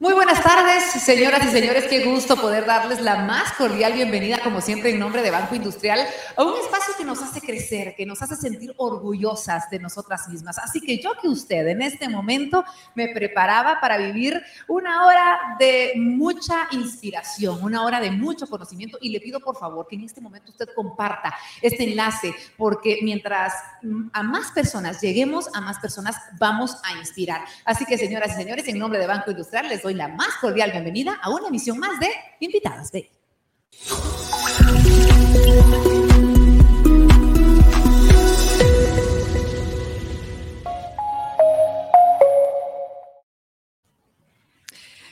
Muy buenas tardes, señoras y señores. Qué gusto poder darles la más cordial bienvenida, como siempre, en nombre de Banco Industrial, a un espacio que nos hace crecer, que nos hace sentir orgullosas de nosotras mismas. Así que yo que usted en este momento me preparaba para vivir una hora de mucha inspiración, una hora de mucho conocimiento y le pido por favor que en este momento usted comparta este enlace, porque mientras a más personas lleguemos, a más personas vamos a inspirar. Así que, señoras y señores, en nombre de Banco Industrial les doy la más cordial bienvenida a una emisión más de Invitadas B.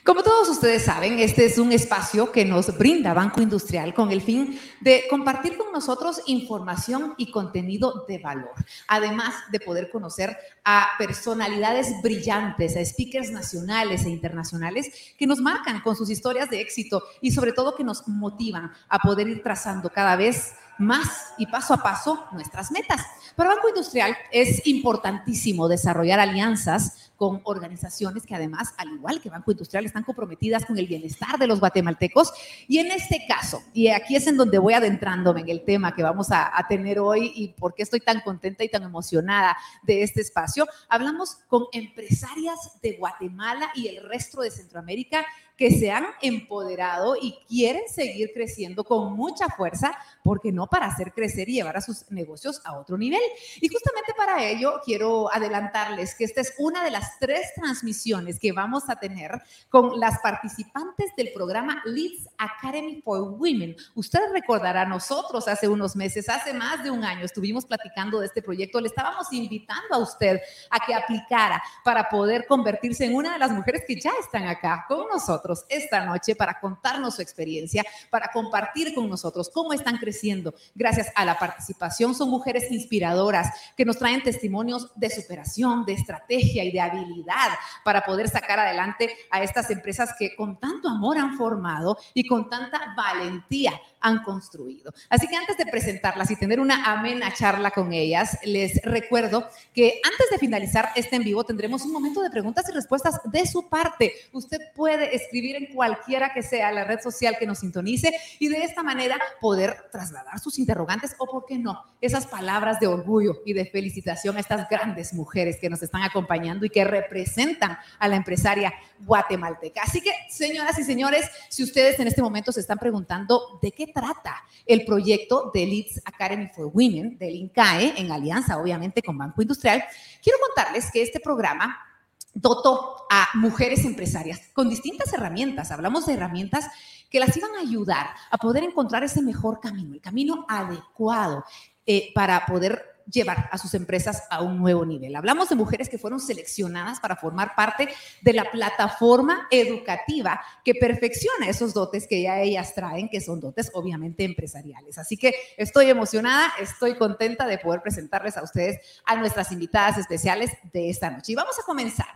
Como todos ustedes saben, este es un espacio que nos brinda Banco Industrial con el fin de compartir con nosotros información y contenido de valor, además de poder conocer a personalidades brillantes, a speakers nacionales e internacionales que nos marcan con sus historias de éxito y sobre todo que nos motivan a poder ir trazando cada vez más y paso a paso nuestras metas. Para Banco Industrial es importantísimo desarrollar alianzas con organizaciones que además, al igual que Banco Industrial, están comprometidas con el bienestar de los guatemaltecos. Y en este caso, y aquí es en donde voy adentrándome en el tema que vamos a, tener hoy y por qué estoy tan contenta y tan emocionada de este espacio, hablamos con empresarias de Guatemala y el resto de Centroamérica que se han empoderado y quieren seguir creciendo con mucha fuerza, porque no para hacer crecer y llevar a sus negocios a otro nivel. Y justamente para ello quiero adelantarles que esta es una de las tres transmisiones que vamos a tener con las participantes del programa Leads Academy for Women. Ustedes recordarán, nosotros hace unos meses, hace más de un año, estuvimos platicando de este proyecto, le estábamos invitando a usted a que aplicara para poder convertirse en una de las mujeres que ya están acá con nosotros esta noche para contarnos su experiencia, para compartir con nosotros cómo están creciendo gracias a la participación. Son mujeres inspiradoras que nos traen testimonios de superación, de estrategia y de habilidad para poder sacar adelante a estas empresas que con tanto amor han formado y con tanta valentía han construido. Así que antes de presentarlas y tener una amena charla con ellas, les recuerdo que antes de finalizar este en vivo tendremos un momento de preguntas y respuestas de su parte. Usted puede escribir en cualquiera que sea la red social que nos sintonice y de esta manera poder trasladar sus interrogantes o, por qué no, esas palabras de orgullo y de felicitación a estas grandes mujeres que nos están acompañando y que representan a la empresaria guatemalteca. Así que, señoras y señores, si ustedes en este momento se están preguntando de qué trata el proyecto de Leads Academy for Women, del INCAE, en alianza obviamente con Banco Industrial, quiero contarles que este programa dotó a mujeres empresarias con distintas herramientas. Hablamos de herramientas que las iban a ayudar a poder encontrar ese mejor camino, el camino adecuado eh, para poder llevar a sus empresas a un nuevo nivel. Hablamos de mujeres que fueron seleccionadas para formar parte de la plataforma educativa que perfecciona esos dotes que ya ellas traen, que son dotes obviamente empresariales. Así que estoy emocionada, estoy contenta de poder presentarles a ustedes a nuestras invitadas especiales de esta noche. Y vamos a comenzar.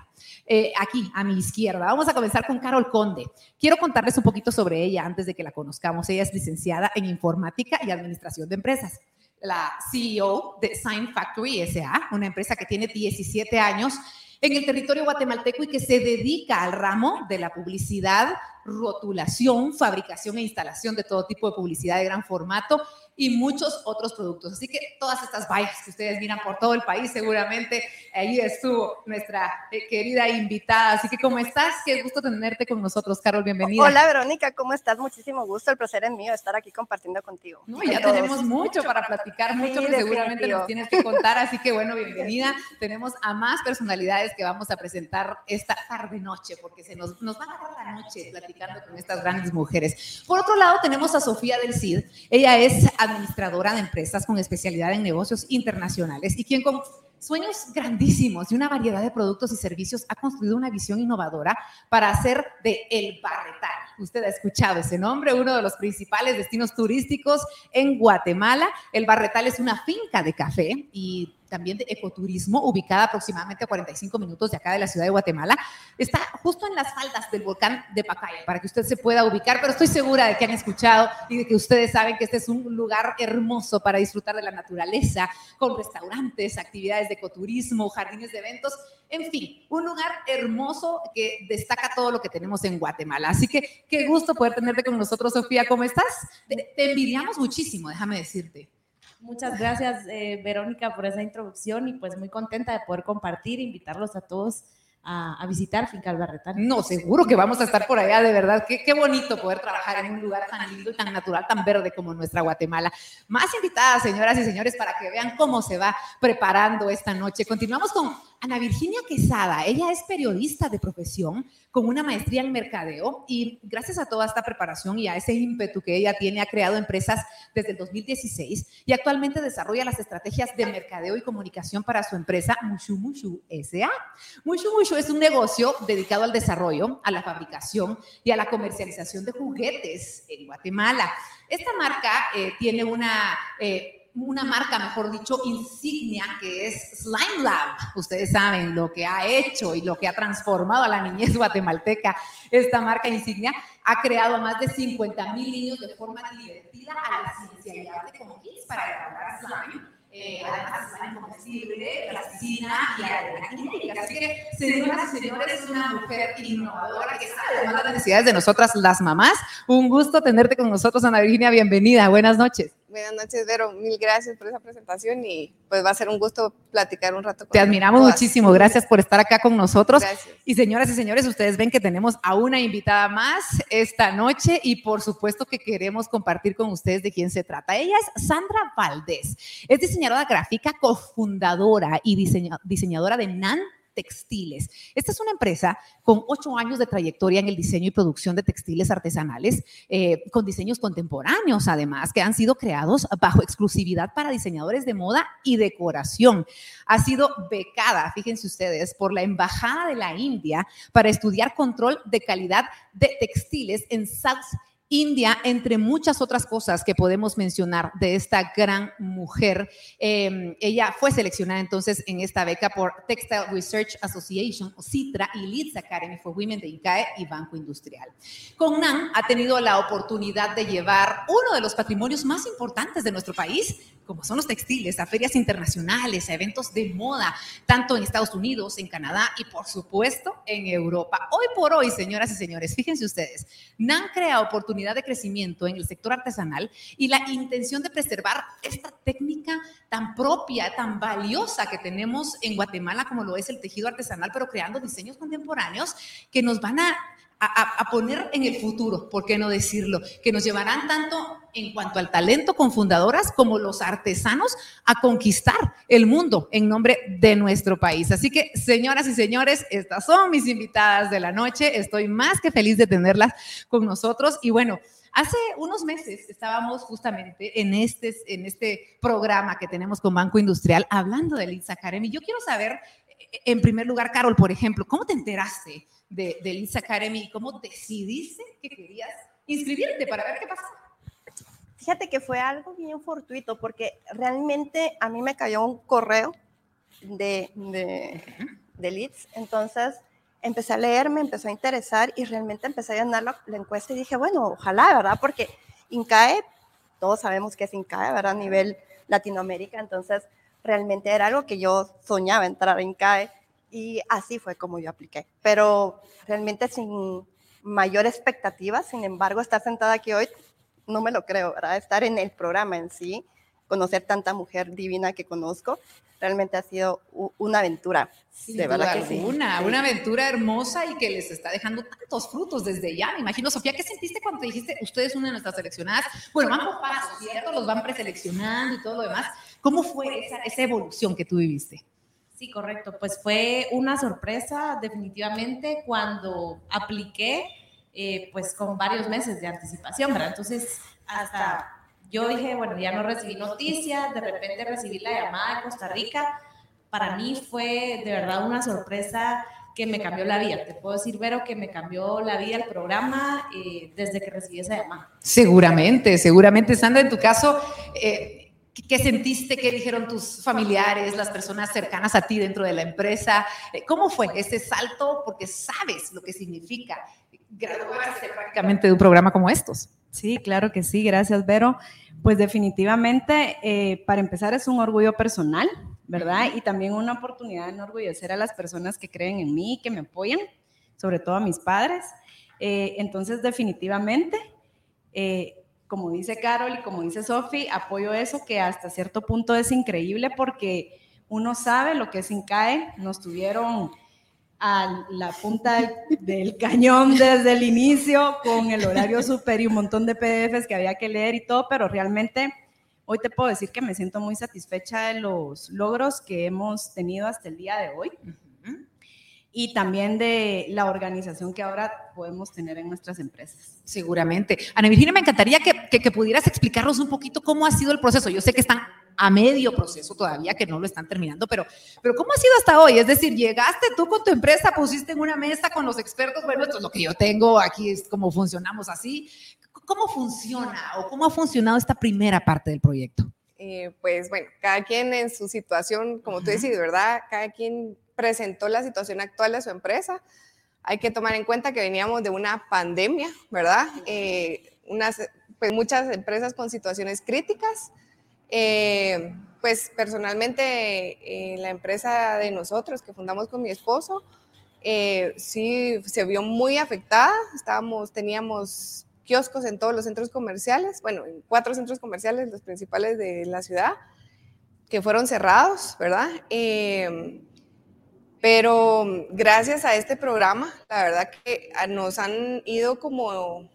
Eh, aquí a mi izquierda. Vamos a comenzar con Carol Conde. Quiero contarles un poquito sobre ella antes de que la conozcamos. Ella es licenciada en informática y administración de empresas la CEO de Sign Factory SA, una empresa que tiene 17 años en el territorio guatemalteco y que se dedica al ramo de la publicidad, rotulación, fabricación e instalación de todo tipo de publicidad de gran formato y muchos otros productos. Así que todas estas vallas que ustedes miran por todo el país, seguramente ahí estuvo nuestra eh, querida invitada. Así que, ¿cómo estás? Qué gusto tenerte con nosotros, Carol. Bienvenida. Hola, Verónica, ¿cómo estás? Muchísimo gusto. El placer es mío estar aquí compartiendo contigo. No, ya tenemos mucho para platicar, mucho que seguramente nos tienes que contar. Así que, bueno, bienvenida. Tenemos a más personalidades que vamos a presentar esta tarde-noche, porque se nos, nos va a dar la noche platicando con estas grandes mujeres. Por otro lado, tenemos a Sofía del Cid. Ella es administradora de empresas con especialidad en negocios internacionales y quien con sueños grandísimos y una variedad de productos y servicios ha construido una visión innovadora para hacer de El Barretal. Usted ha escuchado ese nombre, uno de los principales destinos turísticos en Guatemala. El Barretal es una finca de café y también de ecoturismo, ubicada aproximadamente a 45 minutos de acá de la ciudad de Guatemala. Está justo en las faldas del volcán de Pacaya, para que usted se pueda ubicar, pero estoy segura de que han escuchado y de que ustedes saben que este es un lugar hermoso para disfrutar de la naturaleza, con restaurantes, actividades de ecoturismo, jardines de eventos, en fin, un lugar hermoso que destaca todo lo que tenemos en Guatemala. Así que qué gusto poder tenerte con nosotros, Sofía. ¿Cómo estás? Te, te envidiamos muchísimo, déjame decirte. Muchas gracias, eh, Verónica, por esa introducción y pues muy contenta de poder compartir, invitarlos a todos a, visitar Finca Albarretán. No, seguro que vamos a estar por allá, de verdad. Qué, qué bonito poder trabajar en un lugar tan lindo y tan natural, tan verde como nuestra Guatemala. Más invitadas, señoras y señores, para que vean cómo se va preparando esta noche. Continuamos con Ana Virginia Quesada. Ella es periodista de profesión con una maestría en mercadeo y gracias a toda esta preparación y a ese ímpetu que ella tiene, ha creado empresas desde el 2016 y actualmente desarrolla las estrategias de mercadeo y comunicación para su empresa Mushu Mushu SA. Mushu Mushu es un negocio dedicado al desarrollo, a la fabricación y a la comercialización de juguetes en Guatemala. Esta marca eh, tiene una... Eh, una marca, mejor dicho, insignia, que es Slime Lab. Ustedes saben lo que ha hecho y lo que ha transformado a la niñez guatemalteca. Esta marca insignia ha creado a más de 50 mil niños de forma divertida a la ciencia y arte como kits para elaborar slime eh, además está incombustible, plasticina y arena Así que, señoras y señores, es una mujer innovadora que sabe de las necesidades de nosotras las mamás. Un gusto tenerte con nosotros, Ana Virginia. Bienvenida. Buenas noches. Buenas noches, Vero. Mil gracias por esa presentación y pues va a ser un gusto platicar un rato. Con Te admiramos muchísimo. Gracias por estar acá con nosotros. Gracias. Y señoras y señores, ustedes ven que tenemos a una invitada más esta noche y por supuesto que queremos compartir con ustedes de quién se trata. Ella es Sandra Valdés. Es diseñadora gráfica, cofundadora y diseñadora de NAN Textiles. Esta es una empresa con ocho años de trayectoria en el diseño y producción de textiles artesanales, eh, con diseños contemporáneos además, que han sido creados bajo exclusividad para diseñadores de moda y decoración. Ha sido becada, fíjense ustedes, por la Embajada de la India para estudiar control de calidad de textiles en South India, entre muchas otras cosas que podemos mencionar de esta gran mujer. Em, ella fue seleccionada entonces en esta beca por Textile Research Association, o CITRA, y Leeds Academy for Women de ICAE y Banco Industrial. Con NAN ha tenido la oportunidad de llevar uno de los patrimonios más importantes de nuestro país, como son los textiles, a ferias internacionales, a eventos de moda, tanto en Estados Unidos, en Canadá y por supuesto en Europa. Hoy por hoy, señoras y señores, fíjense ustedes, NAN crea oportunidad de crecimiento en el sector artesanal y la intención de preservar esta técnica tan propia, tan valiosa que tenemos en Guatemala como lo es el tejido artesanal, pero creando diseños contemporáneos que nos van a a, poner en el futuro, ¿por qué no decirlo? Que nos llevarán tanto en cuanto al talento con fundadoras como los artesanos a conquistar el mundo en nombre de nuestro país. Así que, señoras y señores, estas son mis invitadas de la noche. Estoy más que feliz de tenerlas con nosotros. Y bueno, Hace unos meses estábamos justamente en este, en este programa que tenemos con Banco Industrial hablando de Lisa Academy. Yo quiero saber, en primer lugar, Carol, por ejemplo, ¿cómo te enteraste de, de Academy y cómo decidiste que querías inscribirte para ver qué pasa. Fíjate que fue algo bien fortuito porque realmente a mí me cayó un correo de, de, de Leeds, entonces empecé a leer, me empezó a interesar y realmente empecé a llenar la, la, encuesta y dije, bueno, ojalá, ¿verdad? Porque INCAE, todos sabemos que es INCAE, ¿verdad? A nivel Latinoamérica, entonces realmente era algo que yo soñaba entrar a INCAE y así fue como yo apliqué. Pero realmente sin mayor expectativa, sin embargo, estar sentada aquí hoy, no me lo creo, ¿verdad? Estar en el programa en sí, conocer tanta mujer divina que conozco, realmente ha sido una aventura. de verdad que sí. Una, aventura hermosa y que les está dejando tantos frutos desde ya. Me imagino, Sofía, ¿qué sentiste cuando te dijiste, ustedes una de nuestras seleccionadas? Bueno, van por pasos, ¿cierto? Los van preseleccionando y todo lo demás. ¿Cómo fue esa, esa evolución que tú viviste? Sí, correcto. Pues fue una sorpresa definitivamente cuando apliqué, eh, pues con varios meses de anticipación, ¿verdad? Entonces, hasta yo dije, bueno, ya no recibí noticias, de repente recibí la llamada de Costa Rica. Para mí fue de verdad una sorpresa que me cambió la vida. Te puedo decir, Vero, que me cambió la vida el programa eh, desde que recibí esa llamada. Seguramente, seguramente. Sandra, en tu caso, eh, ¿Qué sentiste? ¿Qué dijeron tus familiares, las personas cercanas a ti dentro de la empresa? Eh, ¿Cómo fue ese salto? Porque sabes lo que significa graduarse prácticamente de un programa como estos. Sí, claro que sí, gracias Vero. Pues definitivamente, eh, para empezar, es un orgullo personal, ¿verdad? Y también una oportunidad de enorgullecer a las personas que creen en mí, que me apoyan, sobre todo a mis padres. Eh, entonces, definitivamente, como dice Carol y como dice Sofi, apoyo eso que hasta cierto punto es increíble porque uno sabe lo que es INCAE, nos tuvieron a la punta del, cañón desde el inicio con el horario súper y un montón de PDFs que había que leer y todo, pero realmente hoy te puedo decir que me siento muy satisfecha de los logros que hemos tenido hasta el día de hoy y también de la organización que ahora podemos tener en nuestras empresas. Seguramente. Ana Virginia, me encantaría que, que, pudieras explicarnos un poquito cómo ha sido el proceso. Yo sé que están a medio proceso todavía, que no lo están terminando, pero, pero ¿cómo ha sido hasta hoy? Es decir, llegaste tú con tu empresa, pusiste en una mesa con los expertos, bueno, esto es lo que yo tengo, aquí es como funcionamos así. ¿Cómo funciona o cómo ha funcionado esta primera parte del proyecto? Eh, pues bueno, cada quien en su situación, como tú decís, ¿verdad? Cada quien presentó la situación actual de su empresa. Hay que tomar en cuenta que veníamos de una pandemia, ¿verdad? Eh, unas, pues muchas empresas con situaciones críticas. Eh, pues personalmente eh, la empresa de nosotros que fundamos con mi esposo, sí se vio muy afectada. Estábamos, teníamos kioscos en todos los centros comerciales, bueno, en cuatro centros comerciales, los principales de la ciudad, que fueron cerrados, ¿verdad? Pero gracias a este programa, la verdad que nos han ido como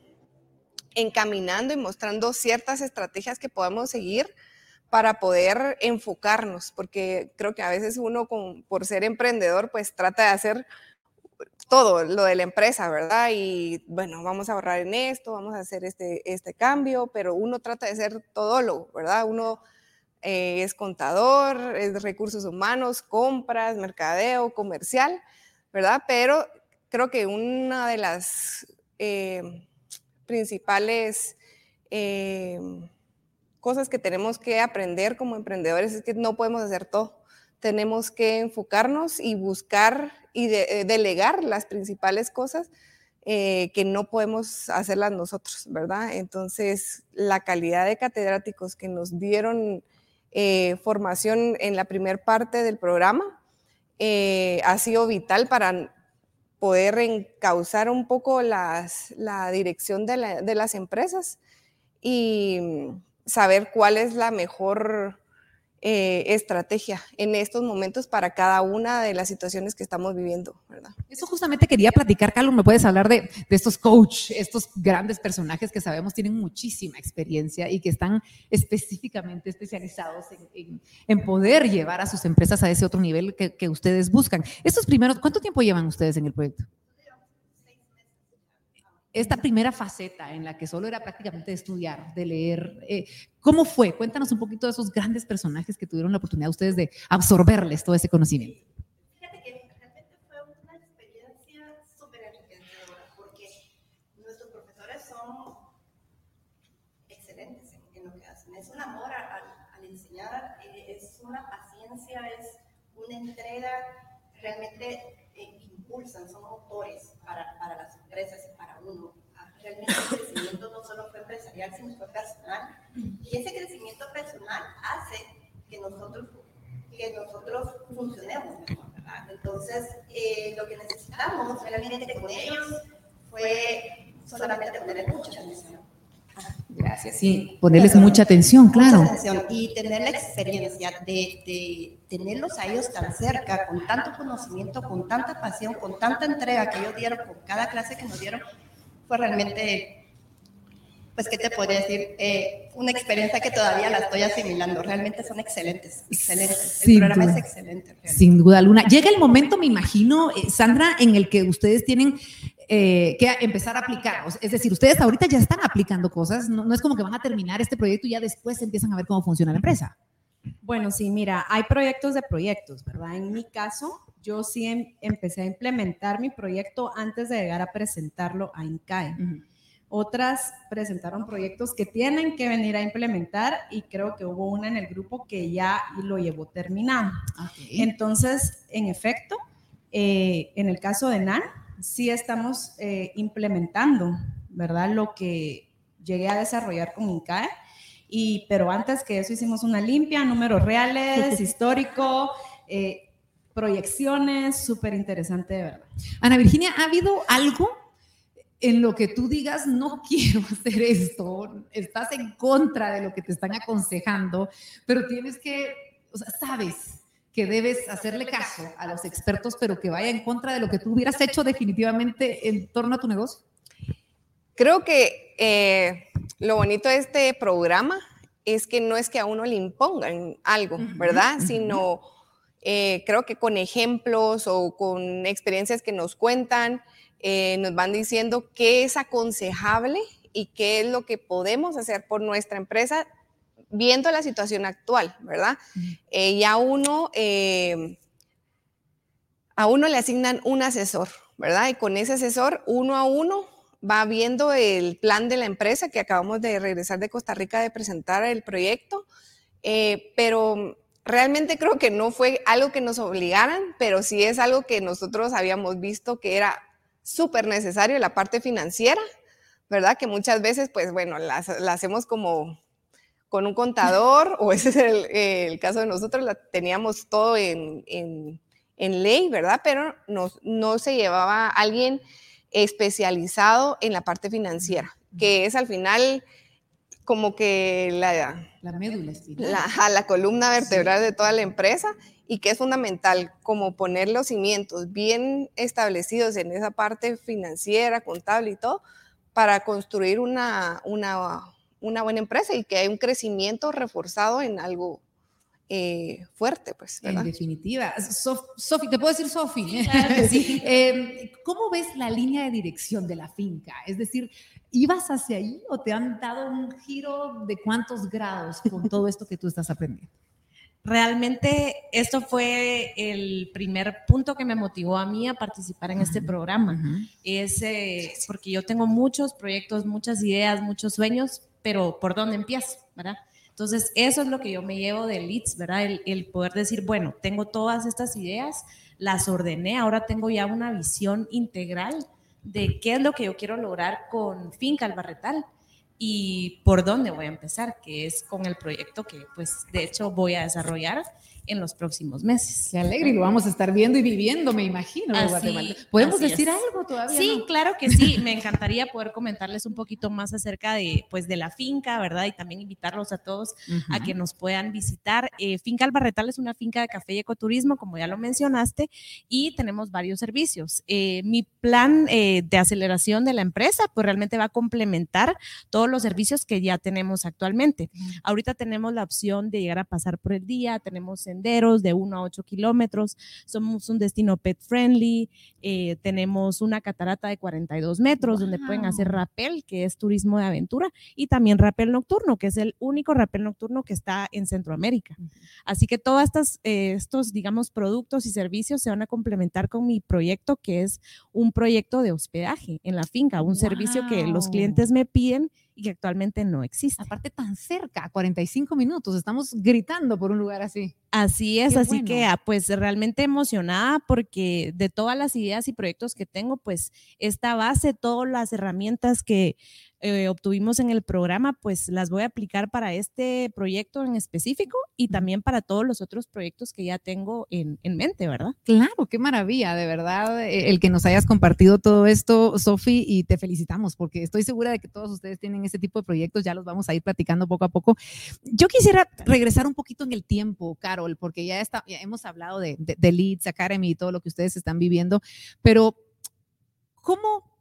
encaminando y mostrando ciertas estrategias que podemos seguir para poder enfocarnos, porque creo que a veces uno por ser emprendedor pues trata de hacer todo lo de la empresa, ¿verdad? Y bueno, vamos a ahorrar en esto, vamos a hacer este, este cambio, pero uno trata de ser todólogo, ¿verdad? Uno eh, es contador, es recursos humanos, compras, mercadeo, comercial, ¿verdad? Pero creo que una de las eh, principales eh, cosas que tenemos que aprender como emprendedores es que no podemos hacer todo. Tenemos que enfocarnos y buscar y delegar las principales cosas que no podemos hacerlas nosotros, ¿verdad? Entonces, la calidad de catedráticos que nos dieron eh, formación en la primer parte del programa. Eh, ha sido vital para poder encauzar un poco las, la dirección de, de las empresas y saber cuál es la mejor eh, estrategia en estos momentos para cada una de las situaciones que estamos viviendo, ¿verdad? Eso justamente quería platicar, Carlos, ¿me puedes hablar de, estos coach, estos grandes personajes que sabemos tienen muchísima experiencia y que están específicamente especializados en, poder llevar a sus empresas a ese otro nivel que, que ustedes buscan? Estos primeros, ¿cuánto tiempo llevan ustedes en el proyecto? Esta primera faceta en la que solo era prácticamente de estudiar, de leer, eh, ¿cómo fue? Cuéntanos un poquito de esos grandes personajes que tuvieron la oportunidad ustedes de absorberles todo ese conocimiento. Fíjate que realmente fue una experiencia súper enriquecedora porque nuestros profesores son excelentes en, lo que hacen. Es un amor al, enseñar, eh, es una paciencia, es una entrega, realmente eh, impulsan, son motores para, para las empresas y para uno. Ah, realmente el crecimiento no solo fue empresarial, sino fue personal. Y ese crecimiento personal hace que nosotros, que nosotros funcionemos mejor. ¿verdad? Entonces, eh, lo que necesitamos realmente con ellos fue solamente poner mucha atención. Gracias. Sí, ponerles mucha atención, claro. Mucha atención y tener la experiencia de, de, tenerlos a ellos tan cerca, con tanto conocimiento, con tanta pasión, con tanta entrega que ellos dieron, con cada clase que nos dieron, fue realmente, pues, ¿qué te podría decir? Eh, una experiencia que todavía la estoy asimilando. Realmente son excelentes, excelentes. El programa es excelente. Sin duda alguna. Llega el momento, me imagino, eh, Sandra, en el que ustedes tienen eh, que empezar a aplicar. Es decir, ustedes ahorita ya están aplicando cosas, no, es como que van a terminar este proyecto y ya después empiezan a ver cómo funciona la empresa. Bueno, sí, mira, hay proyectos de proyectos, ¿verdad? En mi caso, yo sí em, empecé a implementar mi proyecto antes de llegar a presentarlo a INCAE. otras presentaron proyectos que tienen que venir a implementar y creo que hubo una en el grupo que ya lo llevó terminado. Entonces, en efecto, eh, en el caso de NAN, sí estamos eh, implementando, ¿verdad? Lo que llegué a desarrollar con INCAE. Y, pero antes que eso hicimos una limpia, números reales, histórico, eh, proyecciones, súper interesante de verdad. Ana Virginia, ¿ha habido algo en lo que tú digas, no quiero hacer esto, estás en contra de lo que te están aconsejando, pero tienes que, o sea, sabes que debes hacerle caso a los expertos, pero que vaya en contra de lo que tú hubieras hecho definitivamente en torno a tu negocio? Creo que eh, lo bonito de este programa es que no es que a uno le impongan algo, ¿verdad? Sino eh, creo que con ejemplos o con experiencias que nos cuentan, eh, nos van diciendo qué es aconsejable y qué es lo que podemos hacer por nuestra empresa viendo la situación actual, ¿verdad? Eh, ya uno, eh, a uno le asignan un asesor, ¿verdad? Y con ese asesor, uno a uno, va viendo el plan de la empresa que acabamos de regresar de Costa Rica de presentar el proyecto, pero realmente creo que no fue algo que nos obligaran, pero sí es algo que nosotros habíamos visto que era súper necesario la parte financiera, ¿verdad? Que muchas veces, pues bueno, la, hacemos como con un contador, o ese es el, caso de nosotros, la teníamos todo en, en, ley, ¿verdad? Pero no, no se llevaba alguien especializado en la parte financiera, que es al final como que la, la médula, la, la columna vertebral de toda la empresa y que es fundamental como poner los cimientos bien establecidos en esa parte financiera, contable y todo, para construir una, una, una buena empresa y que hay un crecimiento reforzado en algo eh, fuerte, pues. En definitiva. Sofi, ¿te puedo decir Sofi? sí. Em, ¿Cómo ves la línea de dirección de la finca? Es decir, ¿ibas hacia ahí o te han dado un giro de cuántos grados con todo esto que tú estás aprendiendo? realmente esto fue el primer punto que me motivó a mí a participar en este programa. Es eh, porque yo tengo muchos proyectos, muchas ideas, muchos sueños, pero ¿por dónde empiezo? ¿verdad? Entonces, eso es lo que yo me llevo de Leeds, ¿verdad? El, el, poder decir, bueno, tengo todas estas ideas, las ordené, ahora tengo ya una visión integral de qué es lo que yo quiero lograr con Finca Albarretal y por dónde voy a empezar, que es con el proyecto que pues de hecho voy a desarrollar en los próximos meses. Qué alegre, y lo vamos a estar viendo y viviendo, me imagino, ¿Podemos decir algo todavía? Sí, claro que sí. Me encantaría poder comentarles un poquito más acerca de, pues, de la finca, ¿verdad? Y también invitarlos a todos a que nos puedan visitar. Eh, finca Albarretal es una finca de café y ecoturismo, como ya lo mencionaste, y tenemos varios servicios. Eh, mi plan eh, de aceleración de la empresa, pues realmente va a complementar todos los servicios que ya tenemos actualmente. Ahorita tenemos la opción de llegar a pasar por el día, tenemos de 1 a 8 kilómetros. Somos un destino pet friendly. Eh, tenemos una catarata de 42 metros donde pueden hacer rappel, que es turismo de aventura, y también rappel nocturno, que es el único rappel nocturno que está en Centroamérica. Así que todos eh, estos, digamos, productos y servicios se van a complementar con mi proyecto, que es un proyecto de hospedaje en la finca, un servicio que los clientes me piden y que actualmente no existe. Aparte tan cerca, 45 minutos, estamos gritando por un lugar así. Así es, así que ah, pues realmente emocionada porque de todas las ideas y proyectos que tengo, pues esta base, todas las herramientas que eh, obtuvimos en el programa, pues las voy a aplicar para este proyecto en específico y también para todos los otros proyectos que ya tengo en, en mente, ¿verdad? Claro, qué maravilla, de verdad, eh, el que nos hayas compartido todo esto, Sofi, y te felicitamos porque estoy segura de que todos ustedes tienen ese tipo de proyectos, ya los vamos a ir platicando poco a poco. Yo quisiera regresar un poquito en el tiempo, Porque ya hemos hablado de, de, de Leeds Academy y todo lo que ustedes están viviendo, pero ¿cómo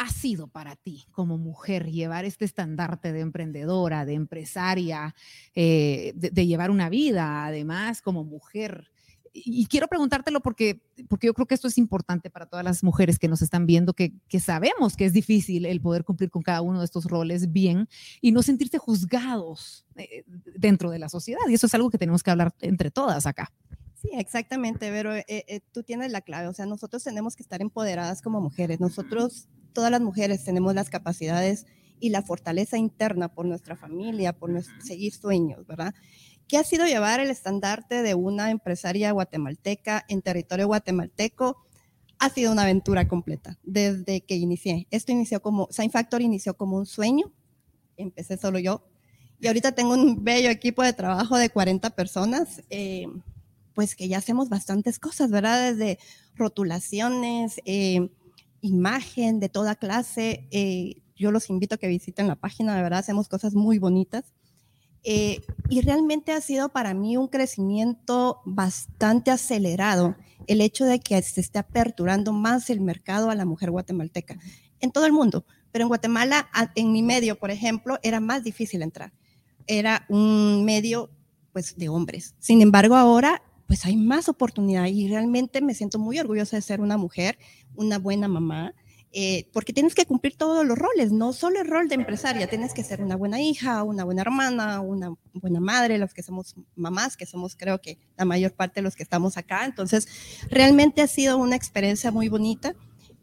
ha sido para ti como mujer llevar este estandarte de emprendedora, de empresaria, eh, de, llevar una vida, además, como mujer? Y, quiero preguntártelo porque, porque yo creo que esto es importante para todas las mujeres que nos están viendo, que, que sabemos que es difícil el poder cumplir con cada uno de estos roles bien y no sentirse juzgados eh, dentro de la sociedad. Y eso es algo que tenemos que hablar entre todas acá. Sí, exactamente, pero eh, tú tienes la clave. O sea, nosotros tenemos que estar empoderadas como mujeres. Nosotros todas las mujeres tenemos las capacidades y la fortaleza interna por nuestra familia, por seguir sueños, ¿verdad? ¿Qué ha sido llevar el estandarte de una empresaria guatemalteca en territorio guatemalteco? Ha sido una aventura completa desde que inicié. Esto inició como, Sign Factor inició como un sueño, empecé solo yo, y ahorita tengo un bello equipo de trabajo de 40 personas, eh, pues que ya hacemos bastantes cosas, ¿verdad? Desde rotulaciones, eh, imagen de toda clase, eh, yo los invito a que visiten la página, de verdad hacemos cosas muy bonitas. Eh, y realmente ha sido para mí un crecimiento bastante acelerado el hecho de que se esté aperturando más el mercado a la mujer guatemalteca en todo el mundo. Pero en Guatemala, en mi medio, por ejemplo, era más difícil entrar. Era un medio pues de hombres. Sin embargo, ahora pues hay más oportunidad y realmente me siento muy orgullosa de ser una mujer, una buena mamá, eh, porque tienes que cumplir todos los roles, no solo el rol de empresaria, tienes que ser una buena hija, una buena hermana, una buena madre, los que somos mamás, que somos creo que la mayor parte de los que estamos acá. Entonces, realmente ha sido una experiencia muy bonita.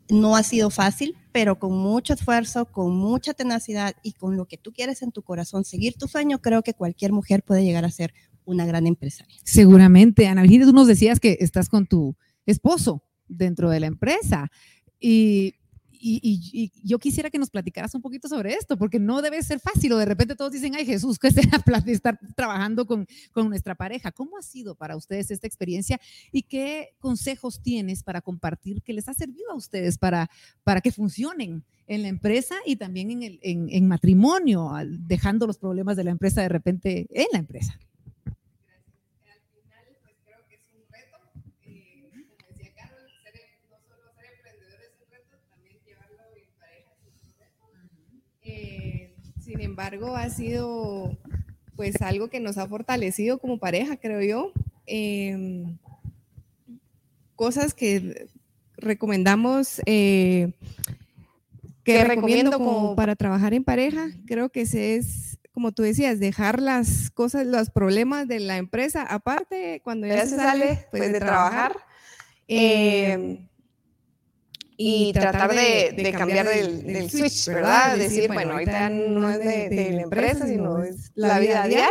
No ha sido fácil, pero con mucho esfuerzo, con mucha tenacidad y con lo que tú quieres en tu corazón, seguir tu sueño, creo que cualquier mujer puede llegar a ser una gran empresaria. Seguramente, Ana Virginia, tú nos decías que estás con tu esposo dentro de la empresa y y, yo quisiera que nos platicaras un poquito sobre esto, porque no debe ser fácil o de repente todos dicen, ay Jesús, que será estar trabajando con, con, nuestra pareja. ¿Cómo ha sido para ustedes esta experiencia y qué consejos tienes para compartir que les ha servido a ustedes para, para que funcionen en la empresa y también en, el, en, en matrimonio, dejando los problemas de la empresa de repente en la empresa? Sin embargo, ha sido pues algo que nos ha fortalecido como pareja, creo yo. Em, cosas que recomendamos, eh, que recomiendo como para trabajar en pareja, creo que es, como tú decías, dejar las cosas, los problemas de la empresa aparte cuando ya, se sale pues, pues de trabajar. Eh, y, tratar de, cambiar del, switch, ¿verdad? Decir, bueno, ahorita no es de, la empresa, sino es la vida diaria.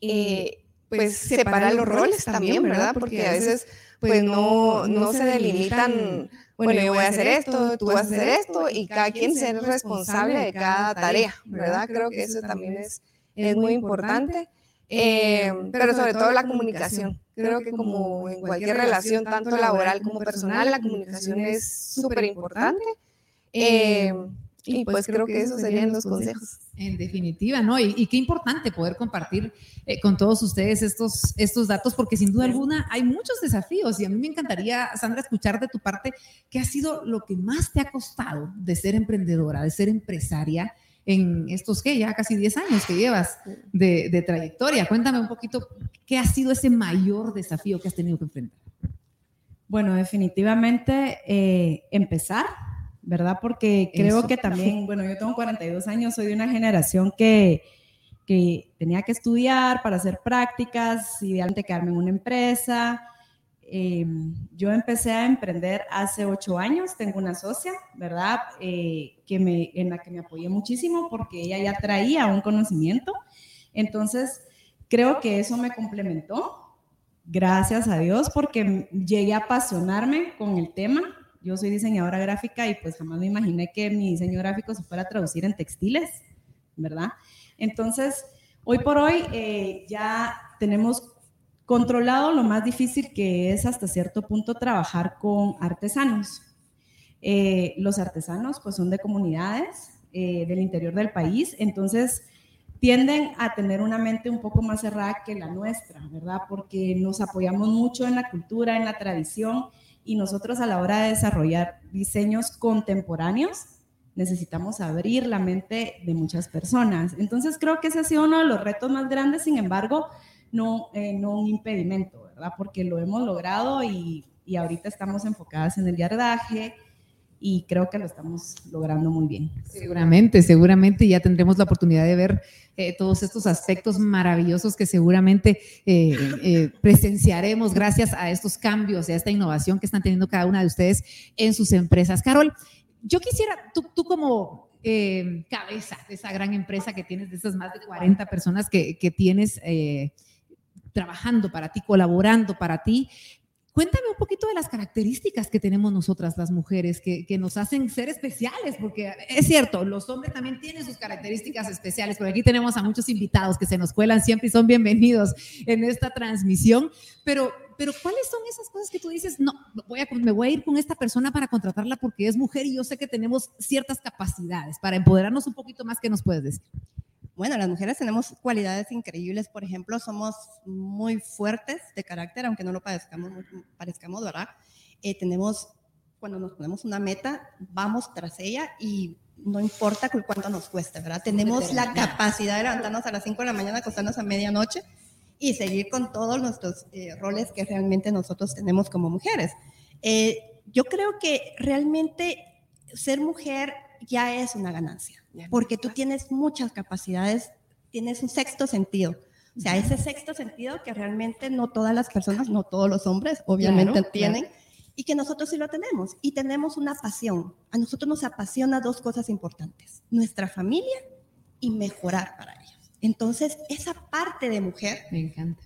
Y pues separar los roles también, ¿verdad? Porque a veces pues, pues no, no se delimitan, bueno, yo voy a hacer esto, tú vas a hacer esto, y cada quien ser responsable de cada tarea, ¿verdad? Creo que eso también es, es muy importante. Eh, pero sobre todo la comunicación. Creo que como en cualquier relación, tanto laboral como personal, la comunicación es súper importante. Eh, y pues creo que esos serían los consejos. En definitiva, ¿no? Y, qué importante poder compartir eh, con todos ustedes estos, estos datos, porque sin duda alguna hay muchos desafíos y a mí me encantaría, Sandra, escuchar de tu parte qué ha sido lo que más te ha costado de ser emprendedora, de ser empresaria en estos, ¿qué? Ya casi 10 años que llevas de, trayectoria. Cuéntame un poquito, ¿qué ha sido ese mayor desafío que has tenido que enfrentar? Bueno, definitivamente eh, empezar, ¿verdad? Porque creo que también, bueno, yo tengo 42 años, soy de una generación que, que tenía que estudiar para hacer prácticas, idealmente quedarme en una empresa, Em, yo empecé a emprender hace ocho años, tengo una socia, ¿verdad? Eh, que me, en la que me apoyé muchísimo porque ella ya traía un conocimiento. Entonces, creo que eso me complementó, gracias a Dios, porque llegué a apasionarme con el tema. Yo soy diseñadora gráfica y pues jamás me imaginé que mi diseño gráfico se fuera a traducir en textiles, ¿verdad? Entonces, hoy por hoy eh, ya tenemos Controlado lo más difícil que es hasta cierto punto trabajar con artesanos. Eh, los artesanos pues son de comunidades eh, del interior del país, entonces tienden a tener una mente un poco más cerrada que la nuestra, ¿verdad? Porque nos apoyamos mucho en la cultura, en la tradición y nosotros a la hora de desarrollar diseños contemporáneos necesitamos abrir la mente de muchas personas. Entonces creo que ese ha sido uno de los retos más grandes, sin embargo, no, eh, no un impedimento, ¿verdad? Porque lo hemos logrado y, y, ahorita estamos enfocadas en el yardaje, y creo que lo estamos logrando muy bien. Seguramente, seguramente ya tendremos la oportunidad de ver eh, todos estos aspectos maravillosos que seguramente eh, eh, presenciaremos gracias a estos cambios y a esta innovación que están teniendo cada una de ustedes en sus empresas. Carol, yo quisiera, tú, tú como cabeza de esa gran empresa que tienes, de esas más de 40 personas que, que tienes trabajando para ti, colaborando para ti, Cuéntame un poquito de las características que tenemos nosotras las mujeres que, que, nos hacen ser especiales, porque es cierto, los hombres también tienen sus características especiales, porque aquí tenemos a muchos invitados que se nos cuelan siempre y son bienvenidos en esta transmisión, pero, pero ¿cuáles son esas cosas que tú dices, no, voy a, me voy a ir con esta persona para contratarla porque es mujer y yo sé que tenemos ciertas capacidades para empoderarnos un poquito más? ¿Qué nos puedes decir? Bueno, las mujeres tenemos cualidades increíbles. Por ejemplo, somos muy fuertes de carácter, aunque no lo parezcamos, parezcamos ¿verdad? Eh, tenemos, cuando nos ponemos una meta, vamos tras ella y no importa cuánto nos cueste, ¿verdad? Tenemos la capacidad de levantarnos a las 5 de la mañana, acostarnos a medianoche y seguir con todos nuestros eh, roles que realmente nosotros tenemos como mujeres. Eh, yo creo que realmente ser mujer ya es una ganancia porque tú tienes muchas capacidades, tienes un sexto sentido. O sea, ese sexto sentido que realmente no todas las personas, no todos los hombres, obviamente tienen, y que nosotros sí lo tenemos. Y tenemos una pasión. A nosotros nos apasiona dos cosas importantes, nuestra familia y mejorar para ellos. Entonces, esa parte de mujer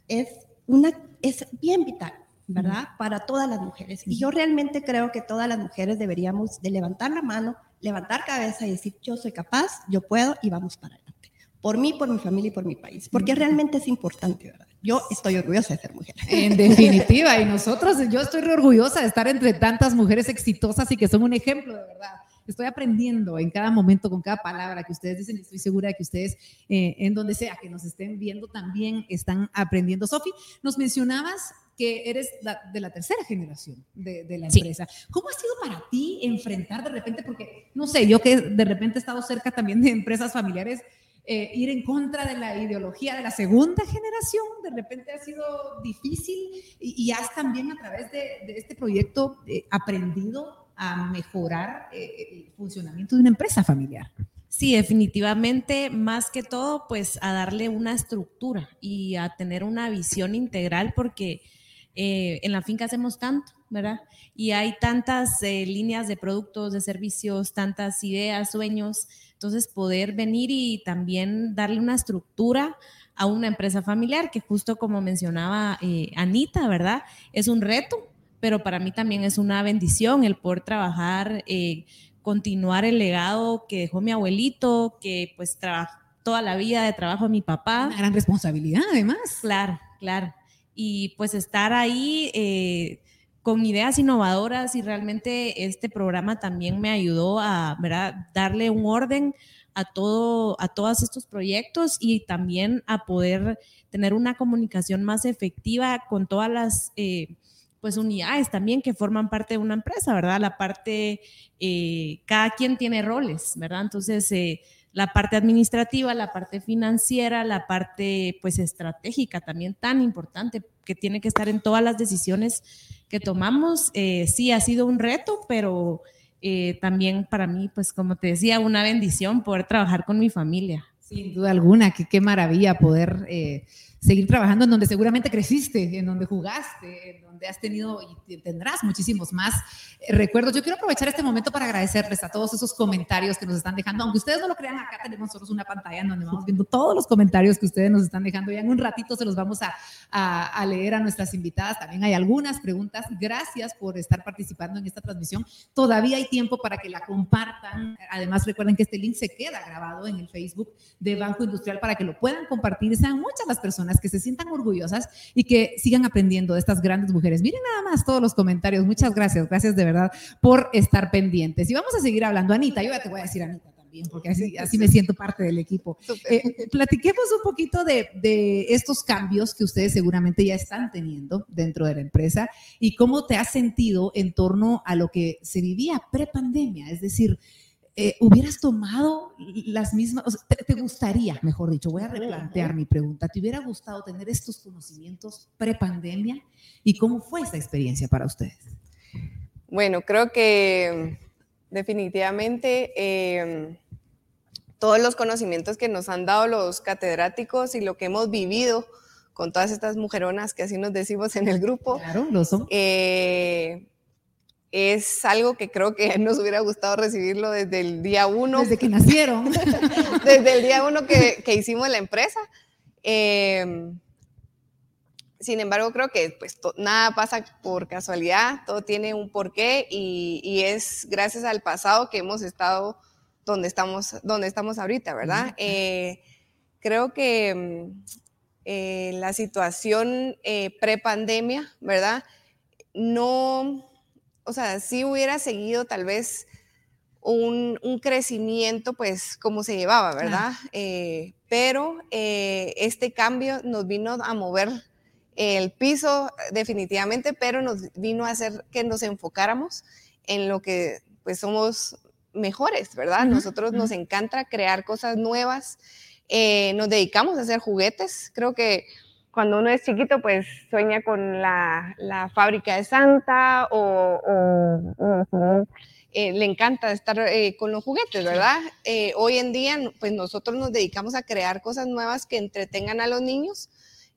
Es, una, es bien vital. ¿verdad? Para todas las mujeres. Y yo realmente creo que todas las mujeres deberíamos de levantar la mano levantar cabeza y decir, yo soy capaz, yo puedo y vamos para adelante. Por mí, por mi familia y por mi país. Porque realmente es importante, ¿verdad? Yo estoy orgullosa de ser mujer. En definitiva, y nosotros, yo estoy orgullosa de estar entre tantas mujeres exitosas y que son un ejemplo, de verdad. Estoy aprendiendo en cada momento con cada palabra que ustedes dicen y estoy segura de que ustedes, eh, en donde sea que nos estén viendo, también están aprendiendo. Sofi, nos mencionabas que eres de la tercera generación de, la empresa. ¿Cómo ha sido para ti enfrentar de repente, porque no sé, yo que de repente he estado cerca también de empresas familiares, eh, ir en contra de la ideología de la segunda generación, de repente ha sido difícil y, has también a través de, este proyecto eh, aprendido a mejorar eh, el funcionamiento de una empresa familiar. Sí, definitivamente, más que todo, pues a darle una estructura y a tener una visión integral, porque eh, en la finca hacemos tanto, ¿verdad? Y hay tantas eh, líneas de productos, de servicios, tantas ideas, sueños. Entonces, poder venir y también darle una estructura a una empresa familiar, que justo como mencionaba eh, Anita, ¿verdad? Es un reto, pero para mí también es una bendición el poder trabajar, continuar el legado que dejó mi abuelito, que pues toda la vida de trabajo de mi papá. Una gran responsabilidad, además. Claro, claro y pues estar ahí eh, con ideas innovadoras y realmente este programa también me ayudó a darle un orden a todo a todos estos proyectos y también a poder tener una comunicación más efectiva con todas las eh, pues unidades también que forman parte de una empresa, ¿verdad? La parte, eh, cada quien tiene roles, ¿verdad? Entonces, la parte administrativa, la parte financiera, la parte pues estratégica también tan importante que tiene que estar en todas las decisiones que tomamos. Eh, sí, ha sido un reto, pero eh, también para mí, pues como te decía, una bendición poder trabajar con mi familia. Sin duda alguna, que qué maravilla poder eh, seguir trabajando en donde seguramente creciste, en donde jugaste, en donde has tenido y tendrás muchísimos más eh, recuerdos. Yo quiero aprovechar este momento para agradecerles a todos esos comentarios que nos están dejando. Aunque ustedes no lo crean, acá tenemos nosotros una pantalla en donde vamos viendo todos los comentarios que ustedes nos están dejando. Ya en un ratito se los vamos a, a, leer a nuestras invitadas. También hay algunas preguntas. Gracias por estar participando en esta transmisión. Todavía hay tiempo para que la compartan. Además, recuerden que este link se queda grabado en el Facebook de Banco Industrial para que lo puedan compartir. Sean muchas las personas que se sientan orgullosas y que sigan aprendiendo de estas grandes mujeres. Miren nada más todos los comentarios. Muchas gracias, gracias de verdad por estar pendientes. Y vamos a seguir hablando. Anita, yo ya te voy a decir Anita también, porque así, así me siento parte del equipo. Eh, platiquemos un poquito de, de, estos cambios que ustedes seguramente ya están teniendo dentro de la empresa y cómo te has sentido en torno a lo que se vivía pre-pandemia, es decir, eh, hubieras tomado las mismas, te, gustaría, mejor dicho, voy a replantear mi pregunta, ¿te hubiera gustado tener estos conocimientos pre-pandemia? ¿Y cómo fue esta experiencia para ustedes? Bueno, creo que definitivamente. eh, todos los conocimientos que nos han dado los catedráticos y lo que hemos vivido con todas estas mujeronas que así nos decimos en el grupo, Claro, lo son. eh, es algo que creo que nos hubiera gustado recibirlo desde el día uno, Desde que nacieron. desde el día uno que, que hicimos la empresa. Eh, sin embargo, creo que pues, to- nada pasa por casualidad, todo tiene un porqué y, y es gracias al pasado que hemos estado donde estamos, donde estamos ahorita, ¿verdad? Eh, creo que mm, eh, la situación eh, pre-pandemia, ¿verdad? No, o sea, sí hubiera seguido tal vez un, un crecimiento, pues, como se llevaba, ¿verdad? Eh, pero eh, este cambio nos vino a mover el piso definitivamente, pero nos vino a hacer que nos enfocáramos en lo que, pues, somos mejores, ¿verdad? Ujú, Nosotros nos encanta crear cosas nuevas, eh, nos dedicamos a hacer juguetes, creo que cuando uno es chiquito, pues sueña con la, la fábrica de Santa o, eh, le encanta estar eh, con los juguetes, ¿verdad? Eh, hoy en día, pues nosotros nos dedicamos a crear cosas nuevas que entretengan a los niños,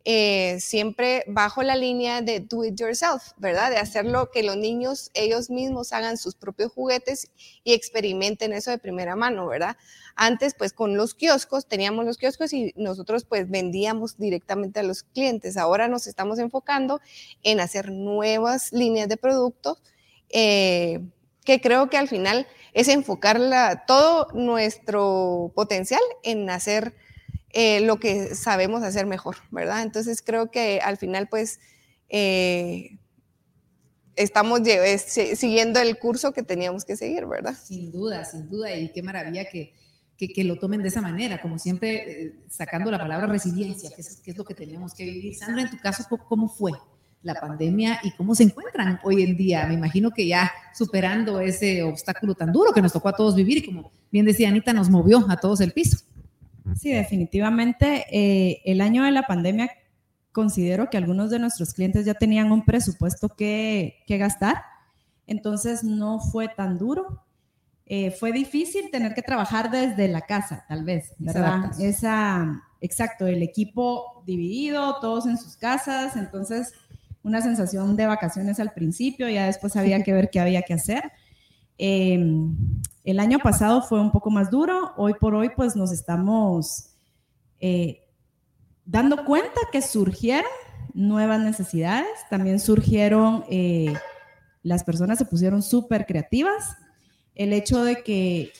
eh, siempre bajo la línea de do it yourself, ¿verdad? De hacerlo que los niños ellos mismos hagan sus propios juguetes y experimenten eso de primera mano, ¿verdad? Antes, pues con los kioscos, teníamos los kioscos y nosotros pues vendíamos directamente a los clientes. Ahora nos estamos enfocando en hacer nuevas líneas de productos, eh, que creo que al final es enfocar todo nuestro potencial en hacer eh, lo que sabemos hacer mejor, ¿verdad? Entonces creo que al final pues eh, estamos eh, si- siguiendo el curso que teníamos que seguir, ¿verdad? Sin duda, sin duda, y qué maravilla que, que, que lo tomen de esa manera, como siempre eh, sacando la palabra resiliencia, que es, que es lo que tenemos que vivir. Sandra, en tu caso, ¿cómo- ¿cómo fue la pandemia y cómo se encuentran hoy en día? Me imagino que ya superando ese obstáculo tan duro que nos tocó a todos vivir y como bien decía Anita, nos movió a todos el piso. Sí, definitivamente. eh, el año de la pandemia considero que algunos de nuestros clientes ya tenían un presupuesto que, que gastar, entonces no fue tan duro. Eh, fue difícil tener que trabajar desde la casa, tal vez, ¿verdad? Esa, exacto, el equipo dividido, todos en sus casas, entonces una sensación de vacaciones al principio, ya después había que ver qué había que hacer. Eh, el año pasado. fue un poco más duro, hoy por hoy pues nos estamos eh, dando cuenta que surgieron nuevas necesidades, también surgieron, eh, las personas se pusieron súper creativas, el hecho de que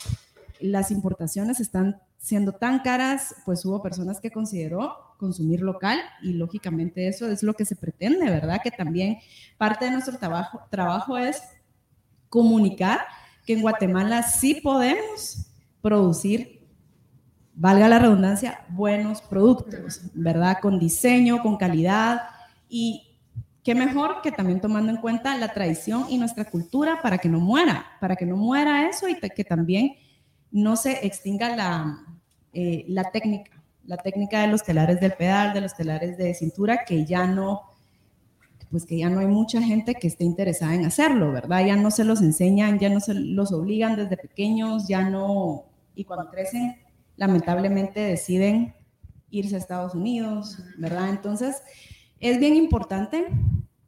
las importaciones están siendo tan caras, pues hubo personas que consideró consumir local y lógicamente eso es lo que se pretende, ¿verdad? Que también parte de nuestro trabajo, trabajo es comunicar que en Guatemala sí podemos producir, valga la redundancia, buenos productos, ¿verdad? Con diseño, con calidad y qué mejor que también tomando en cuenta la tradición y nuestra cultura para que no muera, para que no muera eso y que también no se extinga la, eh, la técnica, la técnica de los telares del pedal, de los telares de cintura, que ya no, pues que ya no hay mucha gente que esté interesada en hacerlo, ¿verdad? Ya no se los enseñan, ya no se los obligan desde pequeños, ya no, y cuando crecen, lamentablemente deciden irse a Estados Unidos, ¿verdad? Entonces, es bien importante